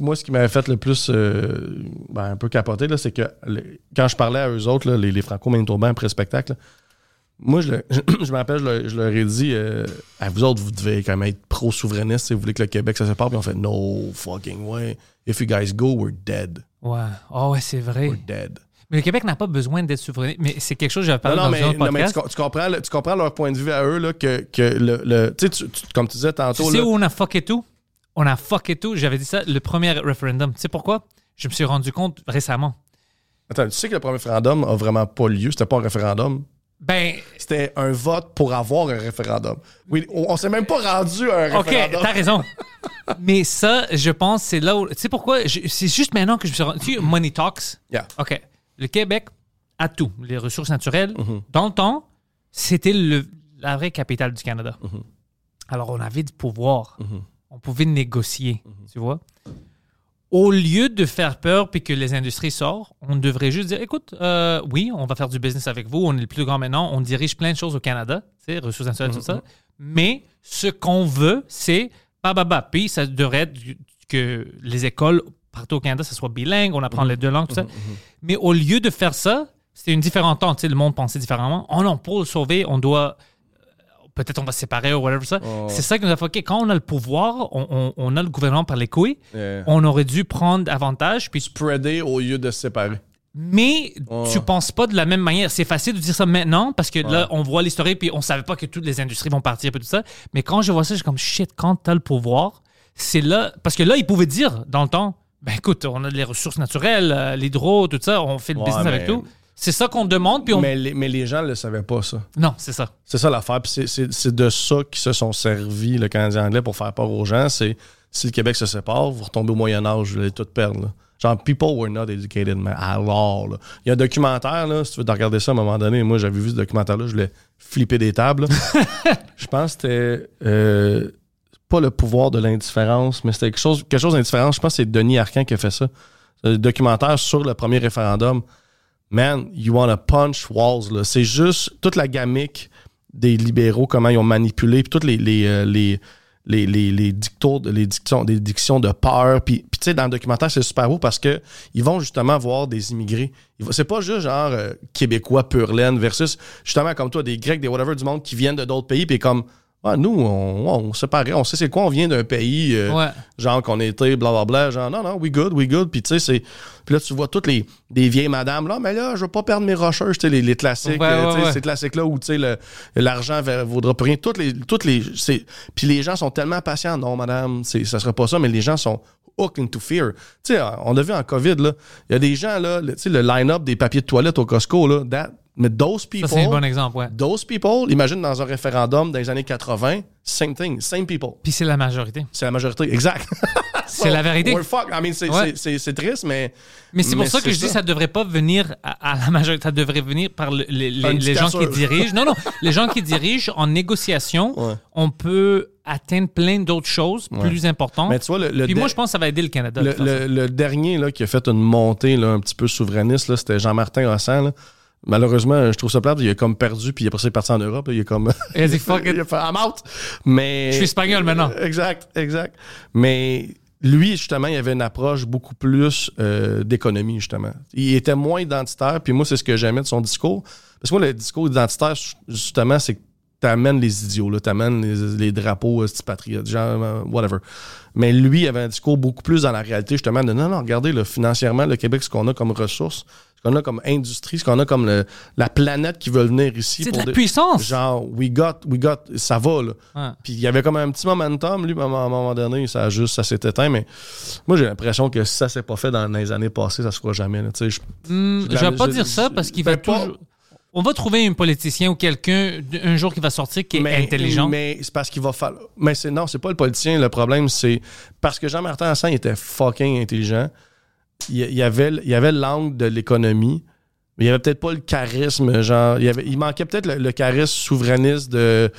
moi, ce qui m'avait fait le plus euh, ben, un peu capoter, c'est que le- quand je parlais à eux autres, là, les, les franco-manitobains après le spectacle, là, moi, je, je me rappelle, je leur, je leur ai dit euh, à vous autres, vous devez quand même être pro-souverainiste si vous voulez que le Québec se sépare. Puis on fait No fucking way. If you guys go, we're dead. Ouais. Oh, ouais, c'est vrai. We're dead. Mais le Québec n'a pas besoin d'être souverain. Mais c'est quelque chose que j'avais Non, parlé non, dans mais, un non, mais tu, co- tu comprends, tu comprends leur point de vue à eux, là, que, que le. le- tu sais, tu- tu- comme tu disais Tu tantôt. sais là, où on a fucké tout? On a fucké tout. J'avais dit ça, le premier référendum. Tu sais pourquoi? Je me suis rendu compte récemment. Attends, tu sais que le premier référendum a vraiment pas lieu? C'était pas un référendum? Ben, C'était un vote pour avoir un référendum. Oui, on, on s'est même pas rendu à un OK, référendum. t'as raison. Mais ça, je pense, c'est là où. Tu sais pourquoi? C'est juste maintenant que je me suis rendu. Tu sais, Money Talks? Yeah. OK. Le Québec a tout. Les ressources naturelles. Mm-hmm. Dans le temps, c'était la vraie capitale du Canada. Mm-hmm. Alors, on avait du pouvoir. On pouvait négocier, tu vois. Au lieu de faire peur puis que les industries sortent, on devrait juste dire écoute, euh, oui, on va faire du business avec vous, on est le plus grand maintenant, on dirige plein de choses au Canada, tu sais, ressources naturelles, tout ça. Mais ce qu'on veut, c'est bah, bah, bah. Puis ça devrait être que les écoles partout au Canada, ça soit bilingue, on apprend les deux langues, tout ça. Mais au lieu de faire ça, c'était une différente temps, le monde pensait différemment. Oh non, pour le sauver, on doit peut-être on va se séparer ou whatever ça. C'est ça qui nous a fucké. Quand on a le pouvoir, on, on- on a le gouvernement par les couilles, Yeah. on aurait dû prendre avantage. Puis, Spreader au lieu de se séparer. mais Oh. tu penses pas de la même manière. C'est facile de dire ça maintenant parce que là, on voit l'historique puis on savait pas que toutes les industries vont partir et tout ça. Mais quand je vois ça, je suis comme shit, quand t'as le pouvoir, c'est là. Parce que là, ils pouvaient dire dans le temps, ben écoute, on a les ressources naturelles, euh, l'hydro, tout ça, on fait le Ouais, business avec mais- tout. C'est ça qu'on demande, puis on. Mais, les, mais les gens ne le savaient pas, ça. Non, c'est ça. C'est ça l'affaire. Puis c'est- de ça qu'ils se sont servis, le Canadien anglais, pour faire peur aux gens. C'est si le Québec se sépare, vous retombez au Moyen-Âge, vous allez tout perdre. là. Genre, people were not educated, man. Alors, là. Il y a un documentaire, là, si tu veux regarder ça à un moment donné. Moi, j'avais vu ce documentaire-là, je voulais flipper des tables. je pense que c'était euh, pas le pouvoir de l'indifférence, mais c'était quelque chose, quelque chose d'indifférent. Je pense que c'est Denis Arcand qui a fait ça. Un documentaire sur le premier référendum. Man, you wanna punch walls. là. C'est juste toute la gamique des libéraux, comment ils ont manipulé, puis toutes les, les, euh, les, les, les, dictos, les dictions, des dictions de peur. Puis, tu sais, dans le documentaire, c'est super beau parce que ils vont justement voir des immigrés. C'est pas juste genre euh, Québécois pur laine versus justement comme toi, des Grecs, des whatever du monde qui viennent de d'autres pays, puis comme ah, nous, on, on sait pareil, on sait c'est quoi, on vient d'un pays, euh, Ouais. genre qu'on était blablabla, genre non, non, we good, we good. Puis tu sais, c'est. Puis là, tu vois toutes les vieilles madames, là, mais là, je veux pas perdre mes rocheuses, tu sais, les, les classiques, Ouais, euh, ouais, ces classiques-là où tu sais, l'argent va- vaudra plus rien. Toutes les. Toutes les puis les gens sont tellement patients, non, madame, ça sera pas ça, mais les gens sont hooked into fear. Tu sais, on a vu en COVID, là, il y a des gens, là, tu sais, le line-up des papiers de toilette au Costco, là, that, mais those people. Ça, c'est un bon exemple, ouais. Those people, imagine dans un référendum dans les années 80, Same thing, same people. Puis c'est la majorité. C'est la majorité, exact. C'est la vérité. We're fucked. I mean, c'est Ouais. triste, mais. Mais c'est pour ça que je dis ça devrait pas venir à, à la majorité, ça devrait venir par le- les, gens qui dirigent. Non, non, les gens qui dirigent en négociation, Ouais. on peut atteindre plein d'autres choses plus importantes. Mais tu vois, le, le Puis moi, je pense que ça va aider le Canada. le, dernier là, qui a fait une montée là, un petit peu souverainiste, c'était Jean-Martin Hossan. là. Malheureusement, je trouve ça plate. Il a comme perdu, puis après ça, il est parti en Europe. Il est comme. Il a dit, fuck it. il a fait I'm out. Mais. Je suis espagnol maintenant. Exact, exact. Mais lui, justement, il avait une approche beaucoup plus euh, d'économie, justement. Il était moins identitaire, puis moi, c'est ce que j'aimais de son discours. Parce que moi, le discours identitaire, justement, c'est que t'amènes les idiots, là, t'amènes les, les drapeaux euh, patriotes, genre, euh, whatever. Mais lui, il avait un discours beaucoup plus dans la réalité, justement, de non, non, regardez, là, financièrement, le Québec, ce qu'on a comme ressources, ce qu'on a comme industrie, ce qu'on a comme le- la planète qui veut venir ici. C'est de la des- puissance. Genre, we got, we got, ça va, là. Ouais. Puis il y avait comme un petit momentum, lui, à un moment donné, ça a juste, ça s'est éteint, mais moi, j'ai l'impression que si ça s'est pas fait dans les années passées, ça se fera jamais, là. Tu sais, je- Hmm, je- je vais pas dire ça parce qu'il va ben, pas- toujours. On va trouver un politicien ou quelqu'un un jour qui va sortir qui est mais, intelligent. Mais c'est parce qu'il va falloir. Mais c'est non, c'est pas le politicien. Le problème, c'est parce que Jean-Martin Hassan était fucking intelligent. Il y, avait, il y avait l'angle de l'économie, mais il y avait peut-être pas le charisme. Genre, il, y avait, il manquait peut-être le, le charisme souverainiste de.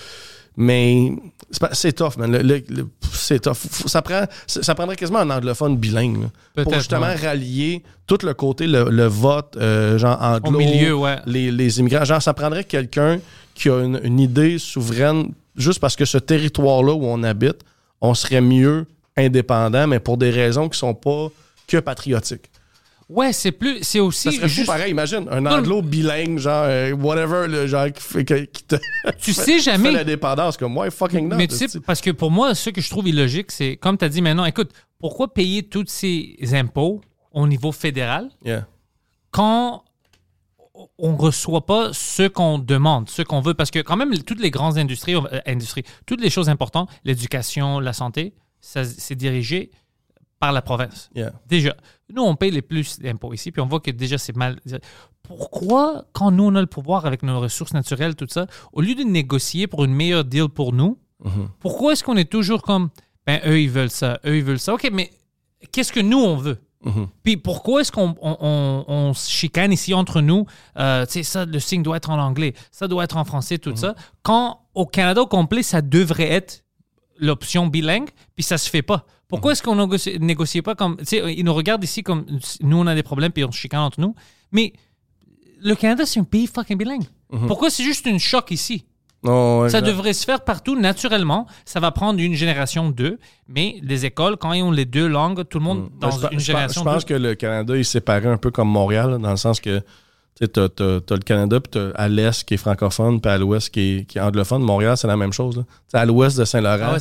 Mais c'est tough, man. C'est tough. Faut- Ça, prend, ça prendrait quasiment un anglophone bilingue là, pour justement ouais. rallier tout le côté, le, le vote, euh, genre anglo, Au milieu, ouais. les, les immigrants. Genre, ça prendrait quelqu'un qui a une, une idée souveraine, juste parce que ce territoire-là où on habite, on serait mieux indépendant, mais pour des raisons qui sont pas que patriotiques. Ouais, c'est plus. C'est aussi. Ça serait fou juste- pareil, imagine, un anglo bilingue, genre, euh, whatever, le genre, qui, fait, qui te Tu fait- sais fait jamais. l'indépendance, comme moi, fucking not. Mais tu sais, parce que pour moi, ce que je trouve illogique, c'est, comme tu as dit maintenant, écoute, pourquoi payer tous ces impôts au niveau fédéral Yeah. quand on reçoit pas ce qu'on demande, ce qu'on veut? Parce que quand même, toutes les grandes industries, euh, industries toutes les choses importantes, l'éducation, la santé, c'est dirigé par la province. Yeah. Déjà, nous, on paye les plus d'impôts ici, puis on voit que déjà, c'est mal. Pourquoi, quand nous, on a le pouvoir avec nos ressources naturelles, tout ça, au lieu de négocier pour une meilleure deal pour nous, pourquoi est-ce qu'on est toujours comme, ben, eux, ils veulent ça, eux, ils veulent ça? OK, mais qu'est-ce que nous, on veut? Puis pourquoi est-ce qu'on on, on- on se chicane ici entre nous? Euh, tu sais, ça, le signe doit être en anglais, ça doit être en français, tout ça. Quand au Canada au complet, ça devrait être l'option bilingue, puis ça se fait pas. Pourquoi est-ce qu'on négocie, négocie pas comme. Tu sais, ils nous regardent ici comme nous, on a des problèmes, puis on se chicane entre nous. Mais le Canada, c'est un pays fucking bilingue. Pourquoi c'est juste une choc ici? Ça devrait se faire partout naturellement. Ça va prendre une génération, deux. Mais les écoles, quand ils ont les deux langues, tout le monde dans Ben, je, une je génération. je pense deux. que le Canada est séparé un peu comme Montréal, dans le sens que tu sais, t'as, t'as- t'as le Canada, puis t'as à l'est qui est francophone, puis à l'ouest qui est, qui est anglophone. Montréal, c'est la même chose. là. À l'ouest de Saint-Laurent, Ah ouais,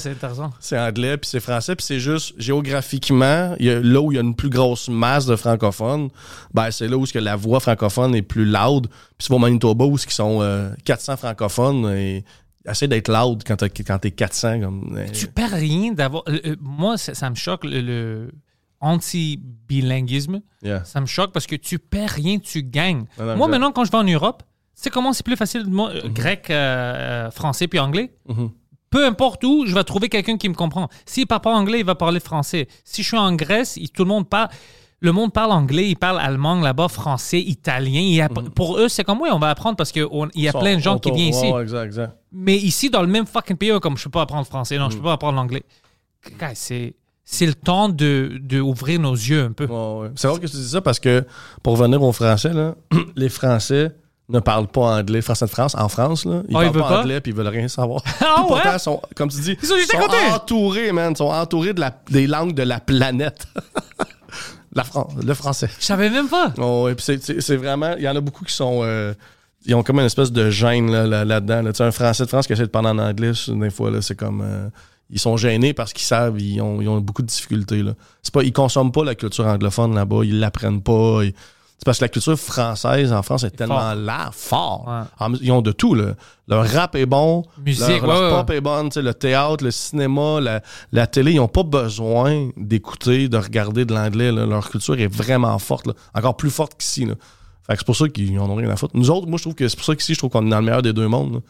c'est anglais, puis c'est français, puis c'est juste géographiquement, il y a, là où il y a une plus grosse masse de francophones, ben, c'est là où que la voix francophone est plus loud. Puis c'est au Manitoba où ils sont euh, 400 francophones et essaie d'être loud quand t'es 400. Comme, euh, Tu perds rien d'avoir. euh, euh, moi, ça, ça me choque le, le anti-bilinguisme. yeah. Ça me choque parce que tu perds rien, tu gagnes. Moi, maintenant, quand je vais en Europe, tu sais comment c'est plus facile, moi, euh, grec, euh, euh, français puis anglais? Mhm. Peu importe où, je vais trouver quelqu'un qui me comprend. S'il parle pas anglais, il va parler français. Si je suis en Grèce, il- tout le monde parle. Le monde parle anglais, il parle allemand là-bas, français, italien. Il app- Pour eux, c'est comme oui, on va apprendre parce qu'il y a plein de gens qui viennent ici. exact, exact. Mais ici, dans le même fucking pays, comme je peux pas apprendre français, non, je peux pas apprendre l'anglais. C'est c'est le temps de, de ouvrir nos yeux un peu. Ouais. C'est vrai que tu dis ça parce que, pour revenir aux Français, là, les Français ne parlent pas anglais. Les Français de France, en France, là, ils Ah, parlent pas, pas? anglais puis ils veulent rien savoir. Ah, pourtant, ouais? sont, comme tu dis, Ils sont côté. entourés, man. Ils sont entourés de la, des langues de la planète. la Fran- le français. Je savais même pas. Oh, c'est- vraiment. Il y en a beaucoup qui sont. euh, ils ont comme une espèce de gêne là, là- là-dedans. là. Un Français de France qui essaie de parler en anglais, des fois, là, c'est comme. euh, ils sont gênés parce qu'ils savent, ils ont, ils ont beaucoup de difficultés. Là. C'est pas, ils consomment pas la culture anglophone là-bas, ils l'apprennent pas. ils- c'est parce que la culture française en France est tellement là, fort. Ouais. En- Ils ont de tout. Là. Leur rap est bon, Musique, leur, leur ouais, ouais. pop est bonne, le théâtre, le cinéma, la, la télé, ils n'ont pas besoin d'écouter, de regarder de l'anglais. là. Leur culture est vraiment forte, là. encore plus forte qu'ici. là. Fait que c'est pour ça qu'ils en ont rien à foutre. Nous autres, moi, je trouve que c'est pour ça qu'ici, je trouve qu'on est dans le meilleur des deux mondes. là.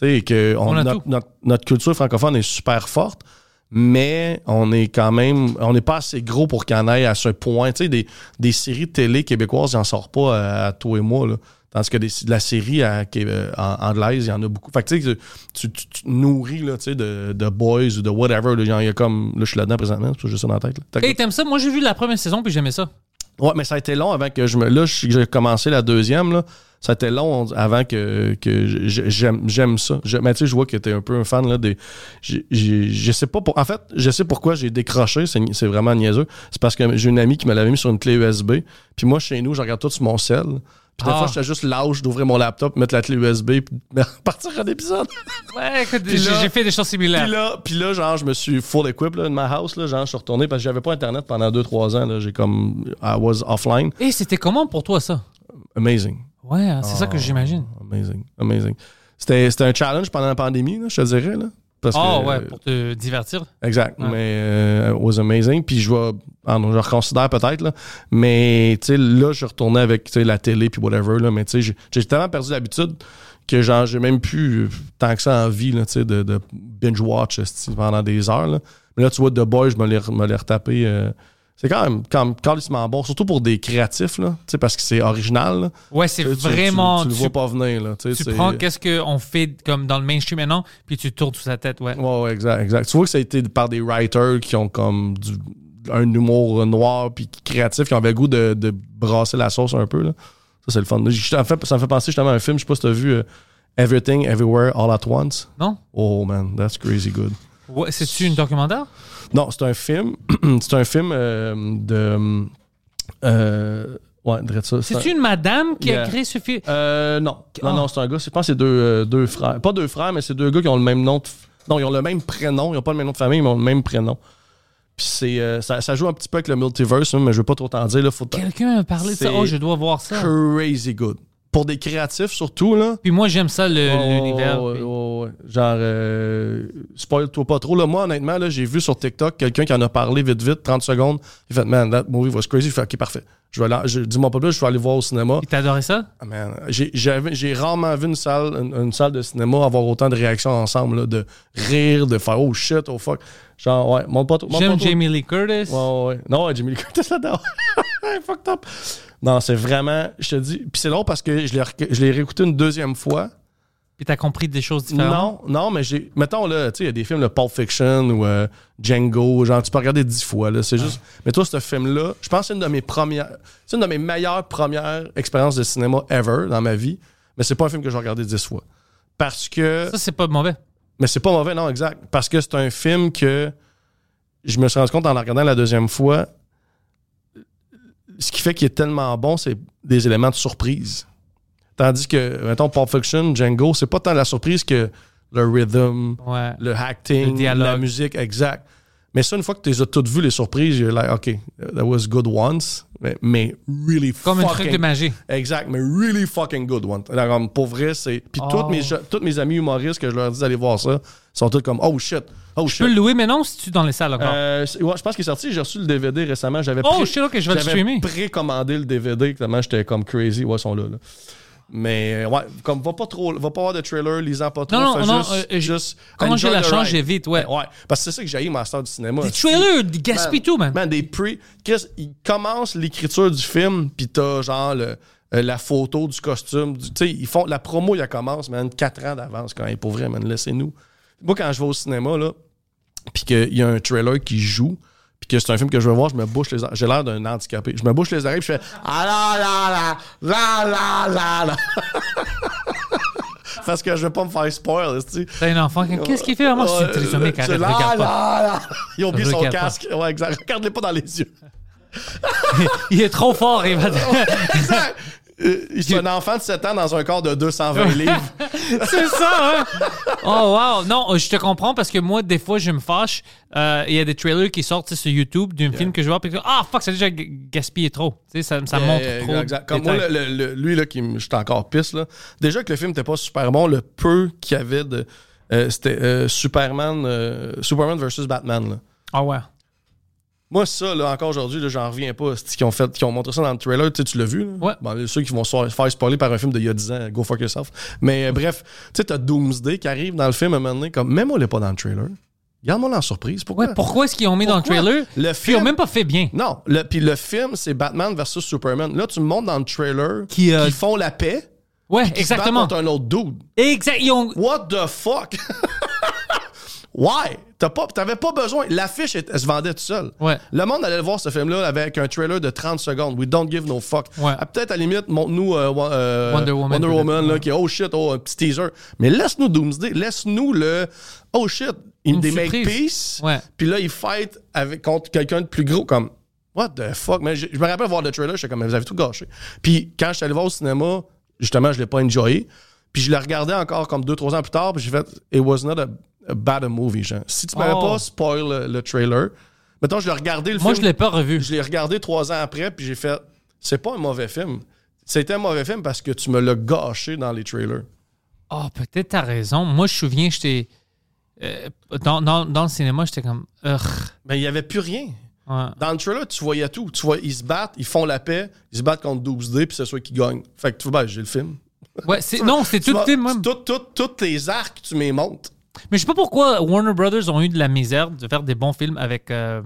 Que on- On a notre, notre- notre culture francophone est super forte, mais on est quand même, on n'est pas assez gros pour qu'il y en ait à ce point. Des, des séries de télé québécoises, j'en sors pas à, à toi et moi, là. Tandis que des- de la série à- est, euh, en anglaise, il y en a beaucoup. Fait que tu tu, tu, tu te nourris là, de, de boys ou de whatever. là. Genre, Il y a comme. Là, je suis là-dedans présentement, c'est pour ça dans la tête. là. T'as- Hey, t'aimes ça? Moi, j'ai vu la première saison puis j'aimais ça. Ouais, mais ça a été long avant que je me. Là, j'ai commencé la deuxième, là. Ça a été long avant que, que j'aime, j'aime ça. Je- mais tu sais, je vois que t'es un peu un fan, là, des. Je sais pas pour. En fait, je sais pourquoi j'ai décroché. C'est, c'est vraiment niaiseux. C'est parce que j'ai une amie qui me l'avait mis sur une clé USB. Puis moi, chez nous, je regarde tout sur mon sel. Puis des Ah. fois, j'étais juste lâche d'ouvrir mon laptop, mettre la clé USB, puis partir un épisode. Ouais, écoute, j'ai fait des choses similaires. Puis là, puis là, genre, je me suis full equip là, de ma house. Là, genre, je suis retourné parce que j'avais pas Internet pendant 2-3 ans. J'ai comme. I was offline. Et c'était comment pour toi, ça? Amazing. Ouais, hein, c'est ça que j'imagine. Amazing. Amazing. C'était, c'était un challenge pendant la pandémie, là, je te dirais. Là, parce Ah que- ouais, pour te divertir. Exact. Ouais. Mais euh, it was amazing. Puis je vais. ah je reconsidère peut-être. Là. Mais tu sais, là, je retournais avec la télé puis whatever. Là, mais tu sais, j'ai, tellement perdu l'habitude que genre, j'ai même plus tant que ça envie là, tu sais, de, de binge-watch pendant des heures. Là. Mais là, tu vois, The Boy, je me l'ai, me l'ai retapé. euh, c'est quand même, quand calissement bon, surtout pour des créatifs, là, tu sais, parce que c'est original. là. Ouais, c'est tu- vraiment. Tu, tu le tu- vois pas venir. Là, tu prends qu'est-ce qu'on fait comme dans le mainstream maintenant, puis tu tournes sous sa tête, ouais. Ouais, ouais, exact, exact. Tu vois que ça a été par des writers qui ont comme du, un humour noir puis créatif, qui avaient le goût de, de brasser la sauce un peu. Là. Ça, c'est le fun. Je- en fait, ça me fait penser justement à un film, je sais pas si tu as vu euh, Everything, Everywhere, All at Once. Non? Oh man, that's crazy good. Ouais, C'est-tu une documentaire? Non, c'est un film. c'est un film euh, de. Euh, ouais, ça. c'est C'est-tu un- une madame qui Yeah. a créé ce film? Euh, non. Non, Ah. non, c'est un gars. Je pense que c'est deux, euh, deux frères. Pas deux frères, mais c'est deux gars qui ont le même nom. de Non, ils ont le même prénom. Ils n'ont pas le même nom de famille, mais ils ont le même prénom. Puis c'est, euh, ça, ça joue un petit peu avec le multiverse, hein, mais je veux pas trop t'en dire. Là, faut Quelqu'un a parlé de ça. Oh, je dois voir ça. crazy good. Pour des créatifs, surtout, là. Puis moi, j'aime ça, Oh, l'univers. ouais, puis- ouais. Genre, euh, spoil-toi pas trop. Là, moi, honnêtement, là, j'ai vu sur TikTok quelqu'un qui en a parlé vite, vite, 30 secondes. Il fait, man, that movie was crazy. Je fais, ok, parfait. Je vais aller, je, dis-moi pas plus, je vais aller voir au cinéma. Puis t'as adoré ça? Ah, man, j'ai, j'avais- j'ai rarement vu une salle, une, une salle de cinéma avoir autant de réactions ensemble, là, de rire, de faire oh shit, oh fuck. Genre, ouais, monte pas trop. monte pas J'aime. Jamie Lee Curtis. Ouais, ouais, ouais. Non, ouais, Jamie Lee Curtis là-dedans. Fucked up. Non, c'est vraiment, je te dis. Puis c'est drôle parce que je l'ai, je l'ai réécouté une deuxième fois. Puis t'as compris des choses différentes? Non, non, mais j'ai. Mettons, là, tu sais, il y a des films, le Pulp Fiction ou euh, Django, genre, tu peux regarder dix fois, là. C'est juste. Mais toi, ce film-là, je pense que c'est une de mes premières. C'est une de mes meilleures premières expériences de cinéma ever dans ma vie. Mais c'est pas un film que j'ai regardé dix fois. Parce que. Ça, c'est pas mauvais. Mais c'est pas mauvais, non, exact. Parce que c'est un film que je me suis rendu compte en le regardant la deuxième fois. Ce qui fait qu'il est tellement bon, c'est des éléments de surprise. Tandis que, mettons, Pulp Fiction, Django, c'est pas tant la surprise que le rhythm, Ouais. le acting, Le la musique, exact. Mais ça, une fois que tu les as toutes vues, les surprises, you're like, OK, that was good once, mais, mais really Comme un fucking... truc de magie. Exact, mais really fucking good one. Alors, comme, pour vrai, c'est. Puis Oh. toutes, mes, toutes mes amis humoristes que je leur dis d'aller voir ça sont tous comme Oh shit, oh Tu peux le louer, mais non, si tu es dans les salles encore? Euh, ouais, je pense qu'il est sorti, j'ai reçu le DVD récemment. J'avais oh, pré- shit, ok, je vais le streamer. précommandé le DVD, tellement j'étais comme crazy. Ouais, ils sont là. là. Mais ouais, comme va pas trop, va pas voir de trailer, lisant pas trop. Non, non, non, juste, euh, euh, juste Comment j'ai la chance, ride. j'ai vite, ouais. Ouais, parce que c'est ça que j'ai eu master du cinéma. Des trailers, des gaspillent tout, man. Man, des pre. Chris, il commence l'écriture du film, puis t'as genre le- la photo du costume. Tu sais, ils font la promo, il commence, man, 4 ans d'avance quand même. Pour vrai, man, laissez-nous. Moi, quand je vais au cinéma, là, puis qu'il y a un trailer qui joue, puis que c'est un film que je veux voir, je me bouche les oreilles. J'ai l'air d'un handicapé. Je me bouche les oreilles, puis je fais Ah là là là, là là là là. Parce que je veux pas me faire spoil, tu sais. T'as un enfant, qu'est-ce qu'il fait? Vraiment? Là, regarde pas. là, là. Il a oublié son casque. Ouais, exact. Regarde-les pas dans les yeux. Il est trop fort, il va... Exact. Euh, C'est un enfant de 7 ans dans un corps de 220 livres. C'est ça, hein? Oh, wow. Non, euh, je te comprends parce que moi, des fois, je me fâche. Euh, Il y a des trailers qui sortent sur YouTube d'un film que je vois, puis ah, fuck, ça a déjà gaspillé trop. Tu sais, ça, ça Yeah, montre yeah, trop. exact. Comme moi, le- le- lui, là, qui me- j'étais encore pisse, là. Déjà que le film n'était pas super bon, le peu qu'il y avait de. euh, c'était euh, Superman, Superman versus Batman, là. Ah, ouais. Moi, ça, là, encore aujourd'hui, j'en reviens pas. Qui ont fait, qui ont montré ça dans le trailer, tu sais, tu l'as vu, là? Ouais. Bon, ceux qui vont se faire spoiler par un film d'il y a 10 ans, go fuck yourself. Mais euh, bref, tu sais, t'as Doomsday qui arrive dans le film à un moment donné, comme, même moi, il est pas dans le trailer. Garde-moi la surprise. Pourquoi? Ouais, pourquoi est-ce qu'ils ont mis dans le trailer? Le film- ils ont même pas fait bien. Non, le, puis le film, c'est Batman versus Superman. Là, tu me montres dans le trailer Qui, euh, font la paix. Ouais, qui se battent exactement. contre un autre dude. Exact. Ont. What the fuck? Why? T'as pas, t'avais pas besoin. L'affiche, elle, se vendait tout seul. Ouais. Le monde allait voir ce film-là avec un trailer de 30 secondes. We don't give no fuck. Ouais. Ah, Peut-être à la limite, montre-nous euh, euh, Wonder Woman, Wonder peut-être. Woman, là, Ouais. qui est oh shit, oh, un petit teaser. Mais laisse-nous Doomsday. Laisse-nous le oh shit. Une des make peace. Ouais. Puis là, ils fight avec, contre quelqu'un de plus gros. Comme, what the fuck? Mais je, je me rappelle voir le trailer, j'étais comme, vous avez tout gâché. Puis quand je suis allé voir au cinéma, justement, je l'ai pas enjoyé. Puis je le regardais encore comme deux, trois ans plus tard, puis j'ai fait, it was not a, a bad movie, genre. Si tu m'avais Oh. pas spoil le, le trailer, mettons, je l'ai regardé le Moi, film. je l'ai pas revu. Je l'ai regardé trois ans après, puis j'ai fait, c'est pas un mauvais film. C'était un mauvais film parce que tu me l'as gâché dans les trailers. Oh, peut-être t'as raison. Moi, je me souviens, j'étais. euh, dans, dans, dans le cinéma, j'étais comme. Ugh. Mais il y avait plus rien. Ouais. Dans le trailer, tu voyais tout. Tu vois, ils se battent, ils font la paix, ils se battent contre Doomsday, puis c'est celui qui gagne. Fait que tu vois, ben, j'ai le film. Ouais, c'est- non, c'est tout le film, même. tout- tout- Tous tes arcs, tu m'y montres. Mais je sais pas pourquoi Warner Brothers ont eu de la misère de faire des bons films avec euh,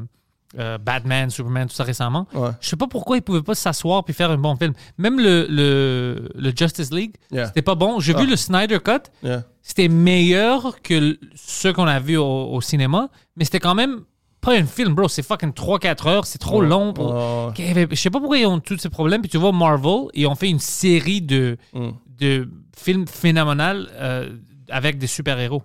euh, Batman, Superman, tout ça récemment. Ouais. Je sais pas pourquoi ils pouvaient pas s'asseoir puis faire un bon film. Même le, le, le Justice League, Yeah. c'était pas bon. J'ai Ah. vu le Snyder Cut, Yeah. c'était meilleur que ceux qu'on a vus au, au cinéma, mais c'était quand même pas un film, bro. C'est fucking 3-4 heures, c'est trop long. Pour... Avait- Je sais pas pourquoi ils ont tous ces problèmes. Puis tu vois, Marvel, ils ont fait une série de, Mm. de films phénoménal euh, avec des super-héros.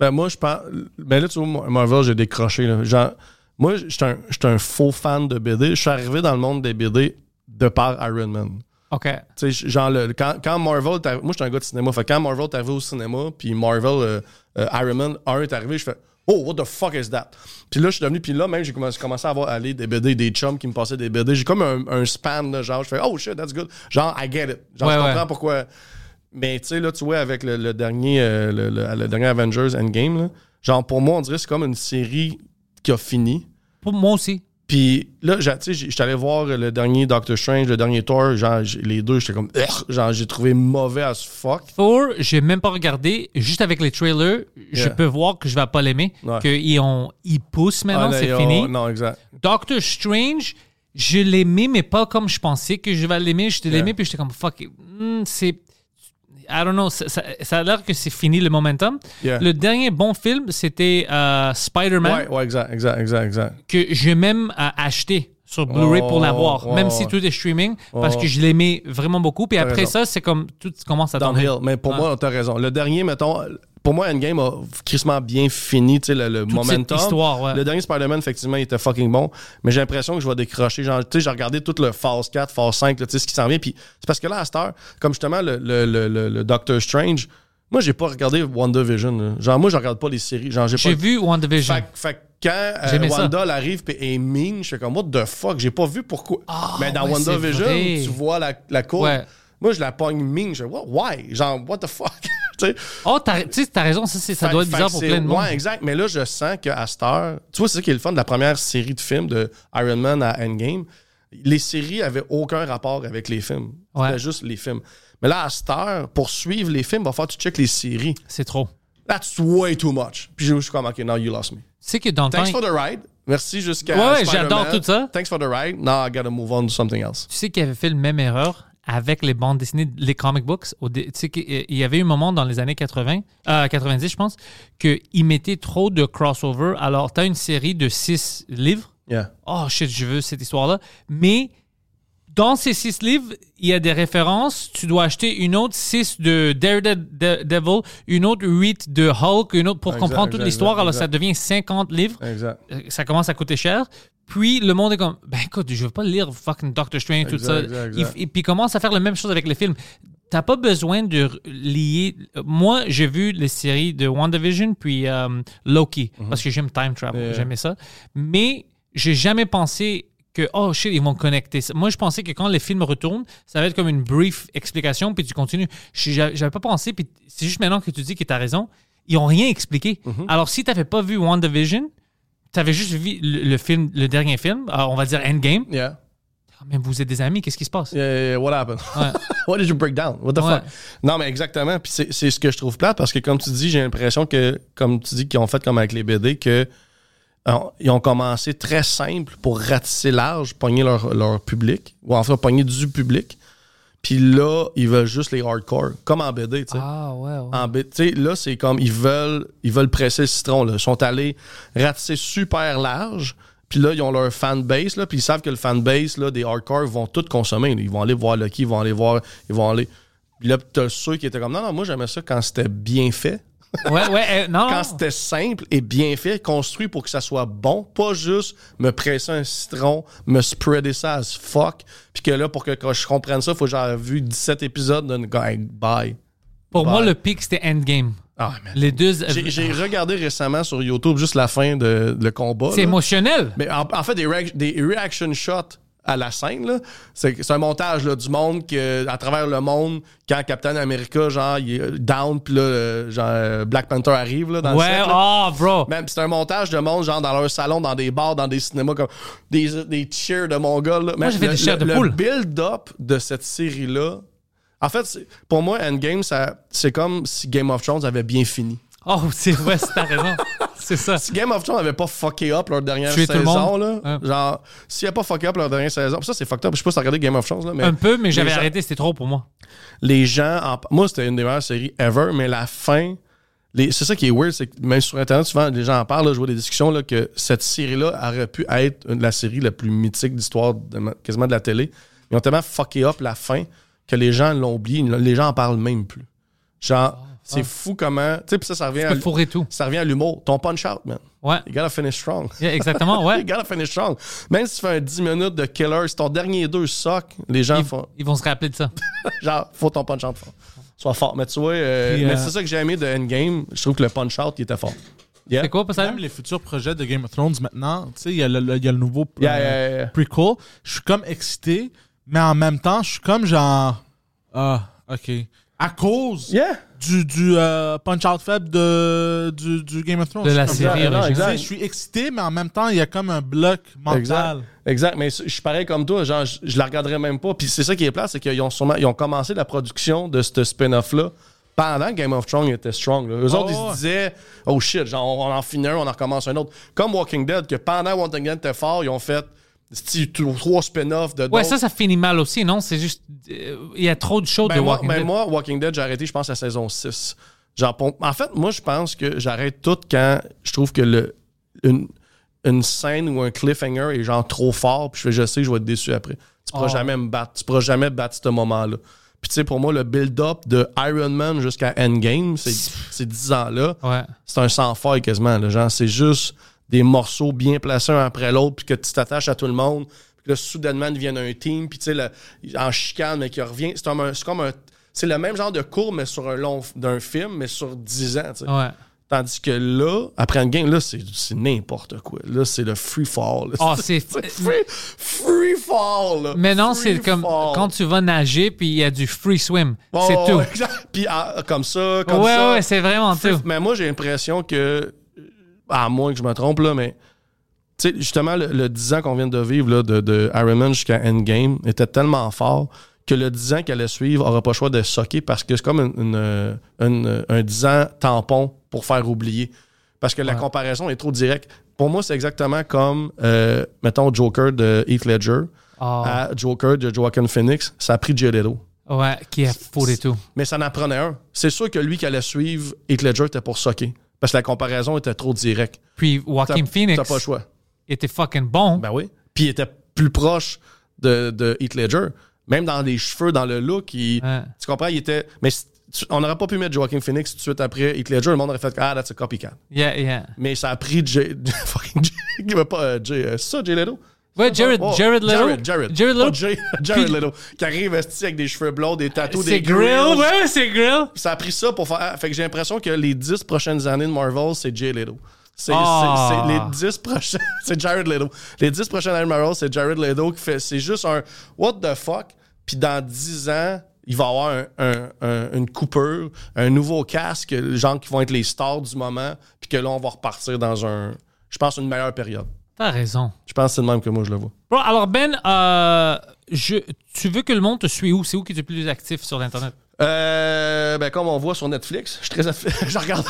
Ben moi, je pense. Ben là, tu vois, Marvel, j'ai décroché. Là. Genre, moi, j'étais un, j'étais un faux fan de BD. Je suis arrivé dans le monde des BD de par Iron Man. OK. Tu sais, genre, le, quand, quand Marvel. Moi, j'étais un gars de cinéma. Fait que quand Marvel est arrivé au cinéma, puis Marvel, euh, euh, Iron Man 1 est arrivé, je fais. Oh, what the fuck is that? Puis là, je suis devenu. Puis là, même, j'ai commencé, commencé à avoir aller des BD, des chums qui me passaient des BD. J'ai comme un, là, genre, je fais, oh shit, that's good. Genre, I get it. Genre, Ouais, je ouais. comprends pourquoi. Mais tu sais, là, tu vois, avec le, le dernier, euh, le, le- le dernier Avengers Endgame, là, genre, pour moi, on dirait que c'est comme une série qui a fini. Pour moi aussi. Puis là, tu sais, j'étais allé voir le dernier Doctor Strange, le dernier Thor, genre, les deux, j'étais comme, genre, j'ai trouvé mauvais as fuck. Thor, j'ai même pas regardé. Juste avec les trailers, je Yeah. peux voir que je vais pas l'aimer. Ouais. Qu'ils ont, ils poussent maintenant, Ah, c'est fini. Non, exact. Doctor Strange, je l'aimais, mais pas comme je pensais que je vais l'aimer. Je Yeah. l'aimais, puis j'étais comme, fuck, hmm, c'est. I don't know, ça, ça- ça a l'air que c'est fini le momentum. Yeah. Le dernier bon film, c'était euh, Spider-Man, Ouais, ouais, exact, exact, exact, exact. que j'ai même euh, acheté sur Blu-ray pour Oh, l'avoir, ouais, même si tout est streaming, parce Oh. que je l'aimais vraiment beaucoup. Puis après raison. ça, c'est comme tout commence à Downhill. tomber. Mais pour Ouais. moi, t'as raison. Le dernier, mettons, pour moi, Endgame a crissement bien fini, tu sais, le, le Toute momentum. cette histoire, ouais. Le dernier Spider-Man, effectivement, il était fucking bon. Mais j'ai l'impression que je vais décrocher. Genre, tu sais, j'ai regardé tout le Phase 4, Phase 5, là, tu sais, ce qui s'en vient. Puis c'est parce que là, à cette heure, comme justement le, le, le, le- Doctor Strange, moi, j'ai pas regardé WandaVision. là. Genre, moi, je regarde pas les séries. Genre, j'ai pas. J'ai vu WandaVision. Fait, fait que quand euh. Wanda elle arrive et est mean, je fais comme, what the fuck, j'ai pas vu pourquoi. Ah, Mais dans ouais, WandaVision, tu vois la, la courbe. Ouais. Moi, je la pogne mean. Je what, why? Genre, what the fuck? tu sais? Oh, t'as- tu sais, t'as raison, ça, c'est- ça Fait- doit être bizarre pour c'est- plein de monde. Ouais, exact. Mais là, je sens qu'à cette heure, tu vois, c'est ça qui est le fun de la première série de films de Iron Man à Endgame. Les séries avaient aucun rapport avec les films. C'était Ouais. juste les films. Mais là, à cette heure, pour suivre les films, il va falloir que tu checkes les séries. C'est trop. That's way too much. Puis je suis comme, OK, now you lost me. Sais que dans le Thanks for the ride. Merci jusqu'à. Ouais, j'adore tout ça. Thanks for the ride. Now I gotta move on to something else. tu sais qu'il avait fait la même erreur? Avec les bandes dessinées, les comic books. Tu sais qu'il y avait eu un moment dans les années 80, euh, 90, je pense, qu'ils mettaient trop de crossover. Alors, tu as une série de six livres. Yeah. Oh shit, je veux cette histoire-là. Mais dans ces six livres, il y a des références. Tu dois acheter une autre six de Daredevil, une autre huit de Hulk, une autre pour Exact, comprendre toute l'histoire. Alors, ça devient 50 livres. Exact. Euh, ça commence à coûter cher. Puis le monde est comme, ben écoute, je veux pas lire fucking Doctor Strange, tout Exact, ça. exact, Il- exact. Et puis il commence à faire la même chose avec les films. T'as pas besoin de lier. Moi, j'ai vu les séries de WandaVision puis euh, Loki parce que j'aime time travel, Yeah. j'aimais ça. Mais j'ai jamais pensé que oh shit ils vont connecter. ça. Moi, je pensais que quand les films retournent, ça va être comme une brief explication puis tu continues. J'avais pas pensé puis c'est juste maintenant que tu dis que t'as raison. Ils ont rien expliqué. Alors si t'avais pas vu WandaVision t'avais juste vu le, le film, le dernier film, euh, on va dire Endgame. Yeah. Ah, mais vous êtes des amis, qu'est-ce qui se passe? Yeah, yeah, what happened? Ouais. What did you break down? What the Ouais. fuck? Non, mais exactement. Puis c'est ce que je trouve plate parce que, comme tu dis, j'ai l'impression que, comme tu dis, qu'ils ont fait comme avec les BD, que euh, ils ont commencé très simple pour ratisser large, pogner leur, leur public, ou enfin pogner du public. Puis là, ils veulent juste les hardcore, comme en BD, tu sais. Ah, ouais, ouais. En B- tu sais, là, c'est comme ils veulent, ils veulent presser le citron. Là. Ils sont allés ratisser super large. Puis là, ils ont leur fanbase. Là, puis ils savent que le fanbase là, des hardcore vont tout consommer. là. Ils vont aller voir Lucky, ils vont aller voir. Ils vont aller. Puis là, t'as ceux qui étaient comme non, non, moi j'aimais ça quand c'était bien fait. Ouais, ouais, euh, non. Quand c'était simple et bien fait, construit pour que ça soit bon, pas juste me presser un citron, me spreader ça as fuck, puis que là, pour que quand je comprenne ça, faut que j'aie vu 17 épisodes hey, bye. Pour Bye. moi, le pic, c'était Endgame. Ah. Les deux. J'ai j'ai regardé récemment sur YouTube juste la fin de le combat. C'est émotionnel. Mais en, en fait, des reaction shots à la scène, là, c'est un montage là, du monde que, à travers le monde, quand Captain America, genre, il est down, puis là, euh, genre, euh, Black Panther arrive là, dans le Ouais, set, là. oh, bro. Même, c'est un montage de monde, genre, dans leur salon, dans des bars, dans des cinémas, comme des, des cheers de Mongols. Là. Moi, j'ai fait le, des cheers le- de le poule. build-up de cette série-là, en fait, pour moi, Endgame, ça, c'est comme si Game of Thrones avait bien fini. Oh, c'est vrai, c'est- t'as raison. C'est ça. Si Game of Thrones avait pas fucké up leur dernière Tuer saison, là, Ouais. genre, s'il a pas fucké up leur dernière saison, ça c'est fucked up. Je sais pas si regardé Game of Thrones, là, mais Un peu, mais j'avais gens- arrêté, c'était trop pour moi. Les gens, en- moi c'était une des meilleures séries ever, mais la fin, les- c'est ça qui est weird, c'est que même sur Internet, souvent les gens en parlent, là, je vois des discussions, là, que cette série-là aurait pu être une- la série la plus mythique d'histoire de quasiment de la télé. Ils ont tellement fucké up la fin que les gens l'ont oublié, les gens en parlent même plus. Genre, c'est fou comment, tu sais, puis ça, ça revient Tu à, tout. ça revient à l'humour. Ton punch-out, man. Ouais. You gotta finish strong. Yeah, exactement, ouais. You gotta finish strong. Même si tu fais un 10 minutes de killer, si ton dernier deux sock, les gens Ils, font. ils vont se rappeler de ça. Genre, faut ton punch out fort. Sois fort. Mais tu vois, euh, Puis, mais euh, c'est ça que j'ai aimé de Endgame. Je trouve que le punch out, il était fort. Yeah. C'est quoi, Poseidon? Même les futurs projets de Game of Thrones maintenant, tu sais, il y, a le- le- il y a le nouveau euh, Yeah, yeah, yeah. prequel. Je suis comme excité, mais en même temps, je suis comme genre. Ah, ok. À cause Yeah. du, du euh, punch-out faible de, du, du Game of Thrones. De la Je suis comme- série. Je suis excité, mais en même temps, il y a comme un bloc mental. Exact. Exact. Mais je suis pareil comme toi. Genre, je, je la regarderai même pas. Puis c'est ça qui est plat, c'est qu'ils ont sûrement, ils ont commencé la production de ce spin-off-là pendant que Game of Thrones était strong. là. Eux Oh, autres, ils se disaient, oh shit, genre, on en finit un, on en recommence un autre. Comme Walking Dead, que pendant Walking Dead était fort, ils ont fait trois spin-offs de Ouais, ça, ça finit mal aussi, non? C'est juste. euh, Il y a trop de shows Ben, de moi, Walking ben, Dead. moi, Walking Dead, j'ai arrêté, je pense, à saison 6. Genre, en fait, moi, je pense que j'arrête tout quand je trouve que le, une, une scène ou un cliffhanger est genre trop fort, puis je, fais, je sais que je vais être déçu après. Tu pourras Oh. jamais me battre. Tu pourras jamais battre ce moment-là. Puis tu sais, pour moi, le build-up de Iron Man jusqu'à Endgame, ces 10 ans-là, Ouais. c'est un sans-faille quasiment. Là. Genre, c'est juste des morceaux bien placés un après l'autre, puis que tu t'attaches à tout le monde, puis que là, soudainement, ils deviennent un team, puis tu sais, en chicane, mais qui revient. C'est comme un. C'est comme un- c'est le même genre de cours, mais sur un long d'un film, mais sur 10 ans. tu sais. Ouais. Tandis que là, après un game, là, c'est n'importe quoi. Là, c'est le free fall. Ah, c'est- free, free fall. là. Mais non, Free c'est comme quand tu vas nager, puis il y a du free swim. Oh, c'est tout. exact. Puis ah, comme ça, comme ouais, ça. ouais, c'est vraiment tout. Mais moi, j'ai l'impression que, à moins que je me trompe, là, mais tu sais, justement, le, le 10 ans qu'on vient de vivre là, de, de Iron Man jusqu'à Endgame était tellement fort que le 10 ans qui allait suivre n'aura pas le choix de socker parce que c'est comme une, une, une- un 10 ans tampon pour faire oublier. Parce que la comparaison est trop directe. Pour moi, c'est exactement comme, euh, mettons, Joker de Heath Ledger Ah, à Joker de Joaquin Phoenix. Ça a pris Jared ouais, qui a fourré tout. Mais ça en prenait un. C'est sûr que lui qui allait suivre Heath Ledger était pour socker. Parce que la comparaison était trop directe. Puis Joaquin Phoenix t'as pas le choix. était fucking bon. Ben oui. Puis il était plus proche de, de Heath Ledger. Même dans les cheveux, dans le look, il- Ouais. tu comprends, il était. Mais on n'aurait pas pu mettre Joaquin Phoenix tout de suite après Heath Ledger. Le monde aurait fait Ah, that's a copycat. Yeah, yeah. Mais ça a pris Jay. fucking Jay. Pas euh, Jay. euh, ça, Jay Leto? Ouais, Jared, Oh, Jared Leto. Jared, Jared. Jared. Pas Jay, Jared Leto. Qui arrive avec des cheveux blonds, des tatous, C'est des grill, ouais, c'est grill. Ça a pris ça pour faire. ah, Fait que j'ai l'impression que les 10 prochaines années de Marvel, c'est Jay Leto. C'est Ah. les 10 prochaines. c'est Jared Leto. Les 10 prochaines années de Marvel, c'est Jared Leto qui fait. C'est juste un What the fuck? Puis dans 10 ans, il va y avoir un- un- un- une coupure, un nouveau casque, les gens qui vont être les stars du moment, puis que là, on va repartir dans un je pense, une meilleure période. T'as raison. Je pense que c'est le même que moi, je le vois. Bro, alors Ben, euh, je, tu veux que le monde te suit où? C'est où que tu es plus actif sur l'Internet? Euh, ben, comme on voit sur Netflix, je suis très affi- je regarde,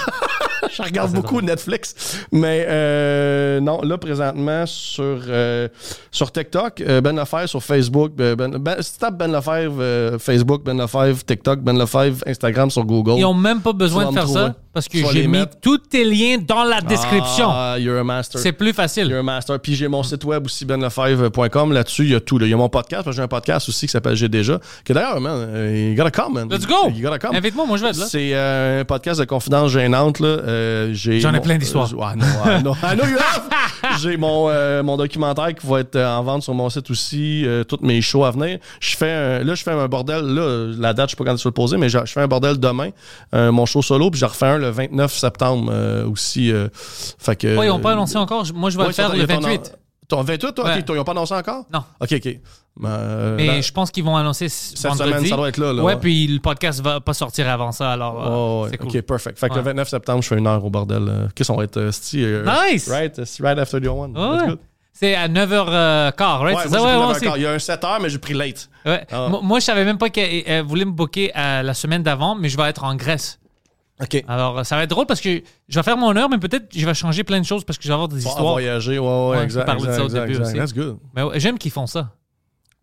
je regarde Ah, beaucoup Netflix. Mais euh, non, là, présentement, sur, euh, sur TikTok, euh, Ben Lefebvre, sur Facebook, Ben, ben, si tu tapes Ben Lefebvre, Facebook, Ben Lefebvre, TikTok, Ben Lefebvre, Instagram sur Google. Ils n'ont même pas besoin de faire ça trouver. parce que j'ai mis mettre. tous tes liens dans la description. Ah, you're a master. C'est plus You're facile. a master. Puis j'ai mon site web aussi, benlefebvre.com. Là-dessus, il y a tout. là. Il y a mon podcast, parce que j'ai un podcast aussi qui s'appelle J'ai déjà. Que d'ailleurs, man, you gotta come, man. Let's go! You gotta come. Invite-moi, moi je vais être là. C'est euh, un podcast de confidence gênante. Là. Euh, j'ai J'en ai mon- plein d'histoires. euh, have! j'ai mon, euh, mon documentaire qui va être euh, en vente sur mon site aussi. euh, toutes mes shows à venir. Je fais un- là, je fais un bordel. Là, la date, je sais pas quand tu vas le poser, mais je, je fais un bordel demain. euh, mon show solo. Puis je refais un le 29 septembre euh, aussi. euh, fait que, ils n'ont pas annoncé encore. Moi, je vais Ouais, le faire le ton- 28. Ton 28, toi? Ouais. Toi, ils n'ont pas annoncé encore? Non. OK, OK. Euh, Mais là- je pense qu'ils vont annoncer Cette vendredi. semaine, ça doit être là, là, ouais, ouais. puis le podcast va pas sortir avant ça, alors euh, Oh, ouais. cool. OK, perfect. Fait que Ouais. le 29 septembre, je fais une heure au bordel. euh, Qu'est-ce qu'on va être? euh, euh, Nice! Right, right after the one. C'est à 9h15, right? Ouais, moi, ça? Il y a un 7 heures, mais j'ai pris late. Ouais. Ah. Moi, je savais même pas qu'elle voulait me booker euh, la semaine d'avant, mais je vais être en Grèce. OK. Alors, euh, ça va être drôle parce que je vais faire mon heure, mais peut-être je vais changer plein de choses parce que je vais avoir des Bon, histoires. voyager, ouais, ouais, exact. de ça au exact, début exact. aussi. That's good. Mais j'aime qu'ils font ça.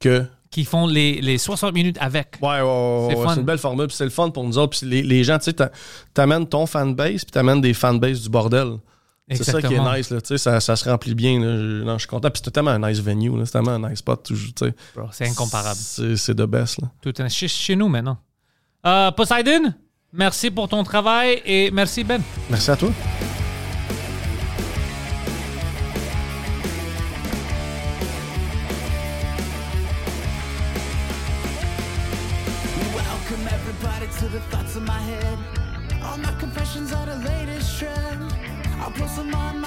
Que. Qu'ils font les, les 60 minutes avec. Ouais, ouais, ouais, C'est ouais, une belle formule, puis c'est le fun pour nous autres. Puis les, les gens, tu sais, t'a- t'amènes ton fanbase, puis t'amènes des fanbases du bordel. C'est ça qui est nice, là, tu sais, ça, ça se remplit bien. Là. Je, non, je suis content. Puis c'est tellement un nice venue, là. c'est tellement un nice spot, toujours, tu sais. Bro, C'est incomparable. C'est the best, là. Tout est chez, chez nous maintenant. Euh, Poseidon, merci pour ton travail et merci Ben. Merci à toi. close to my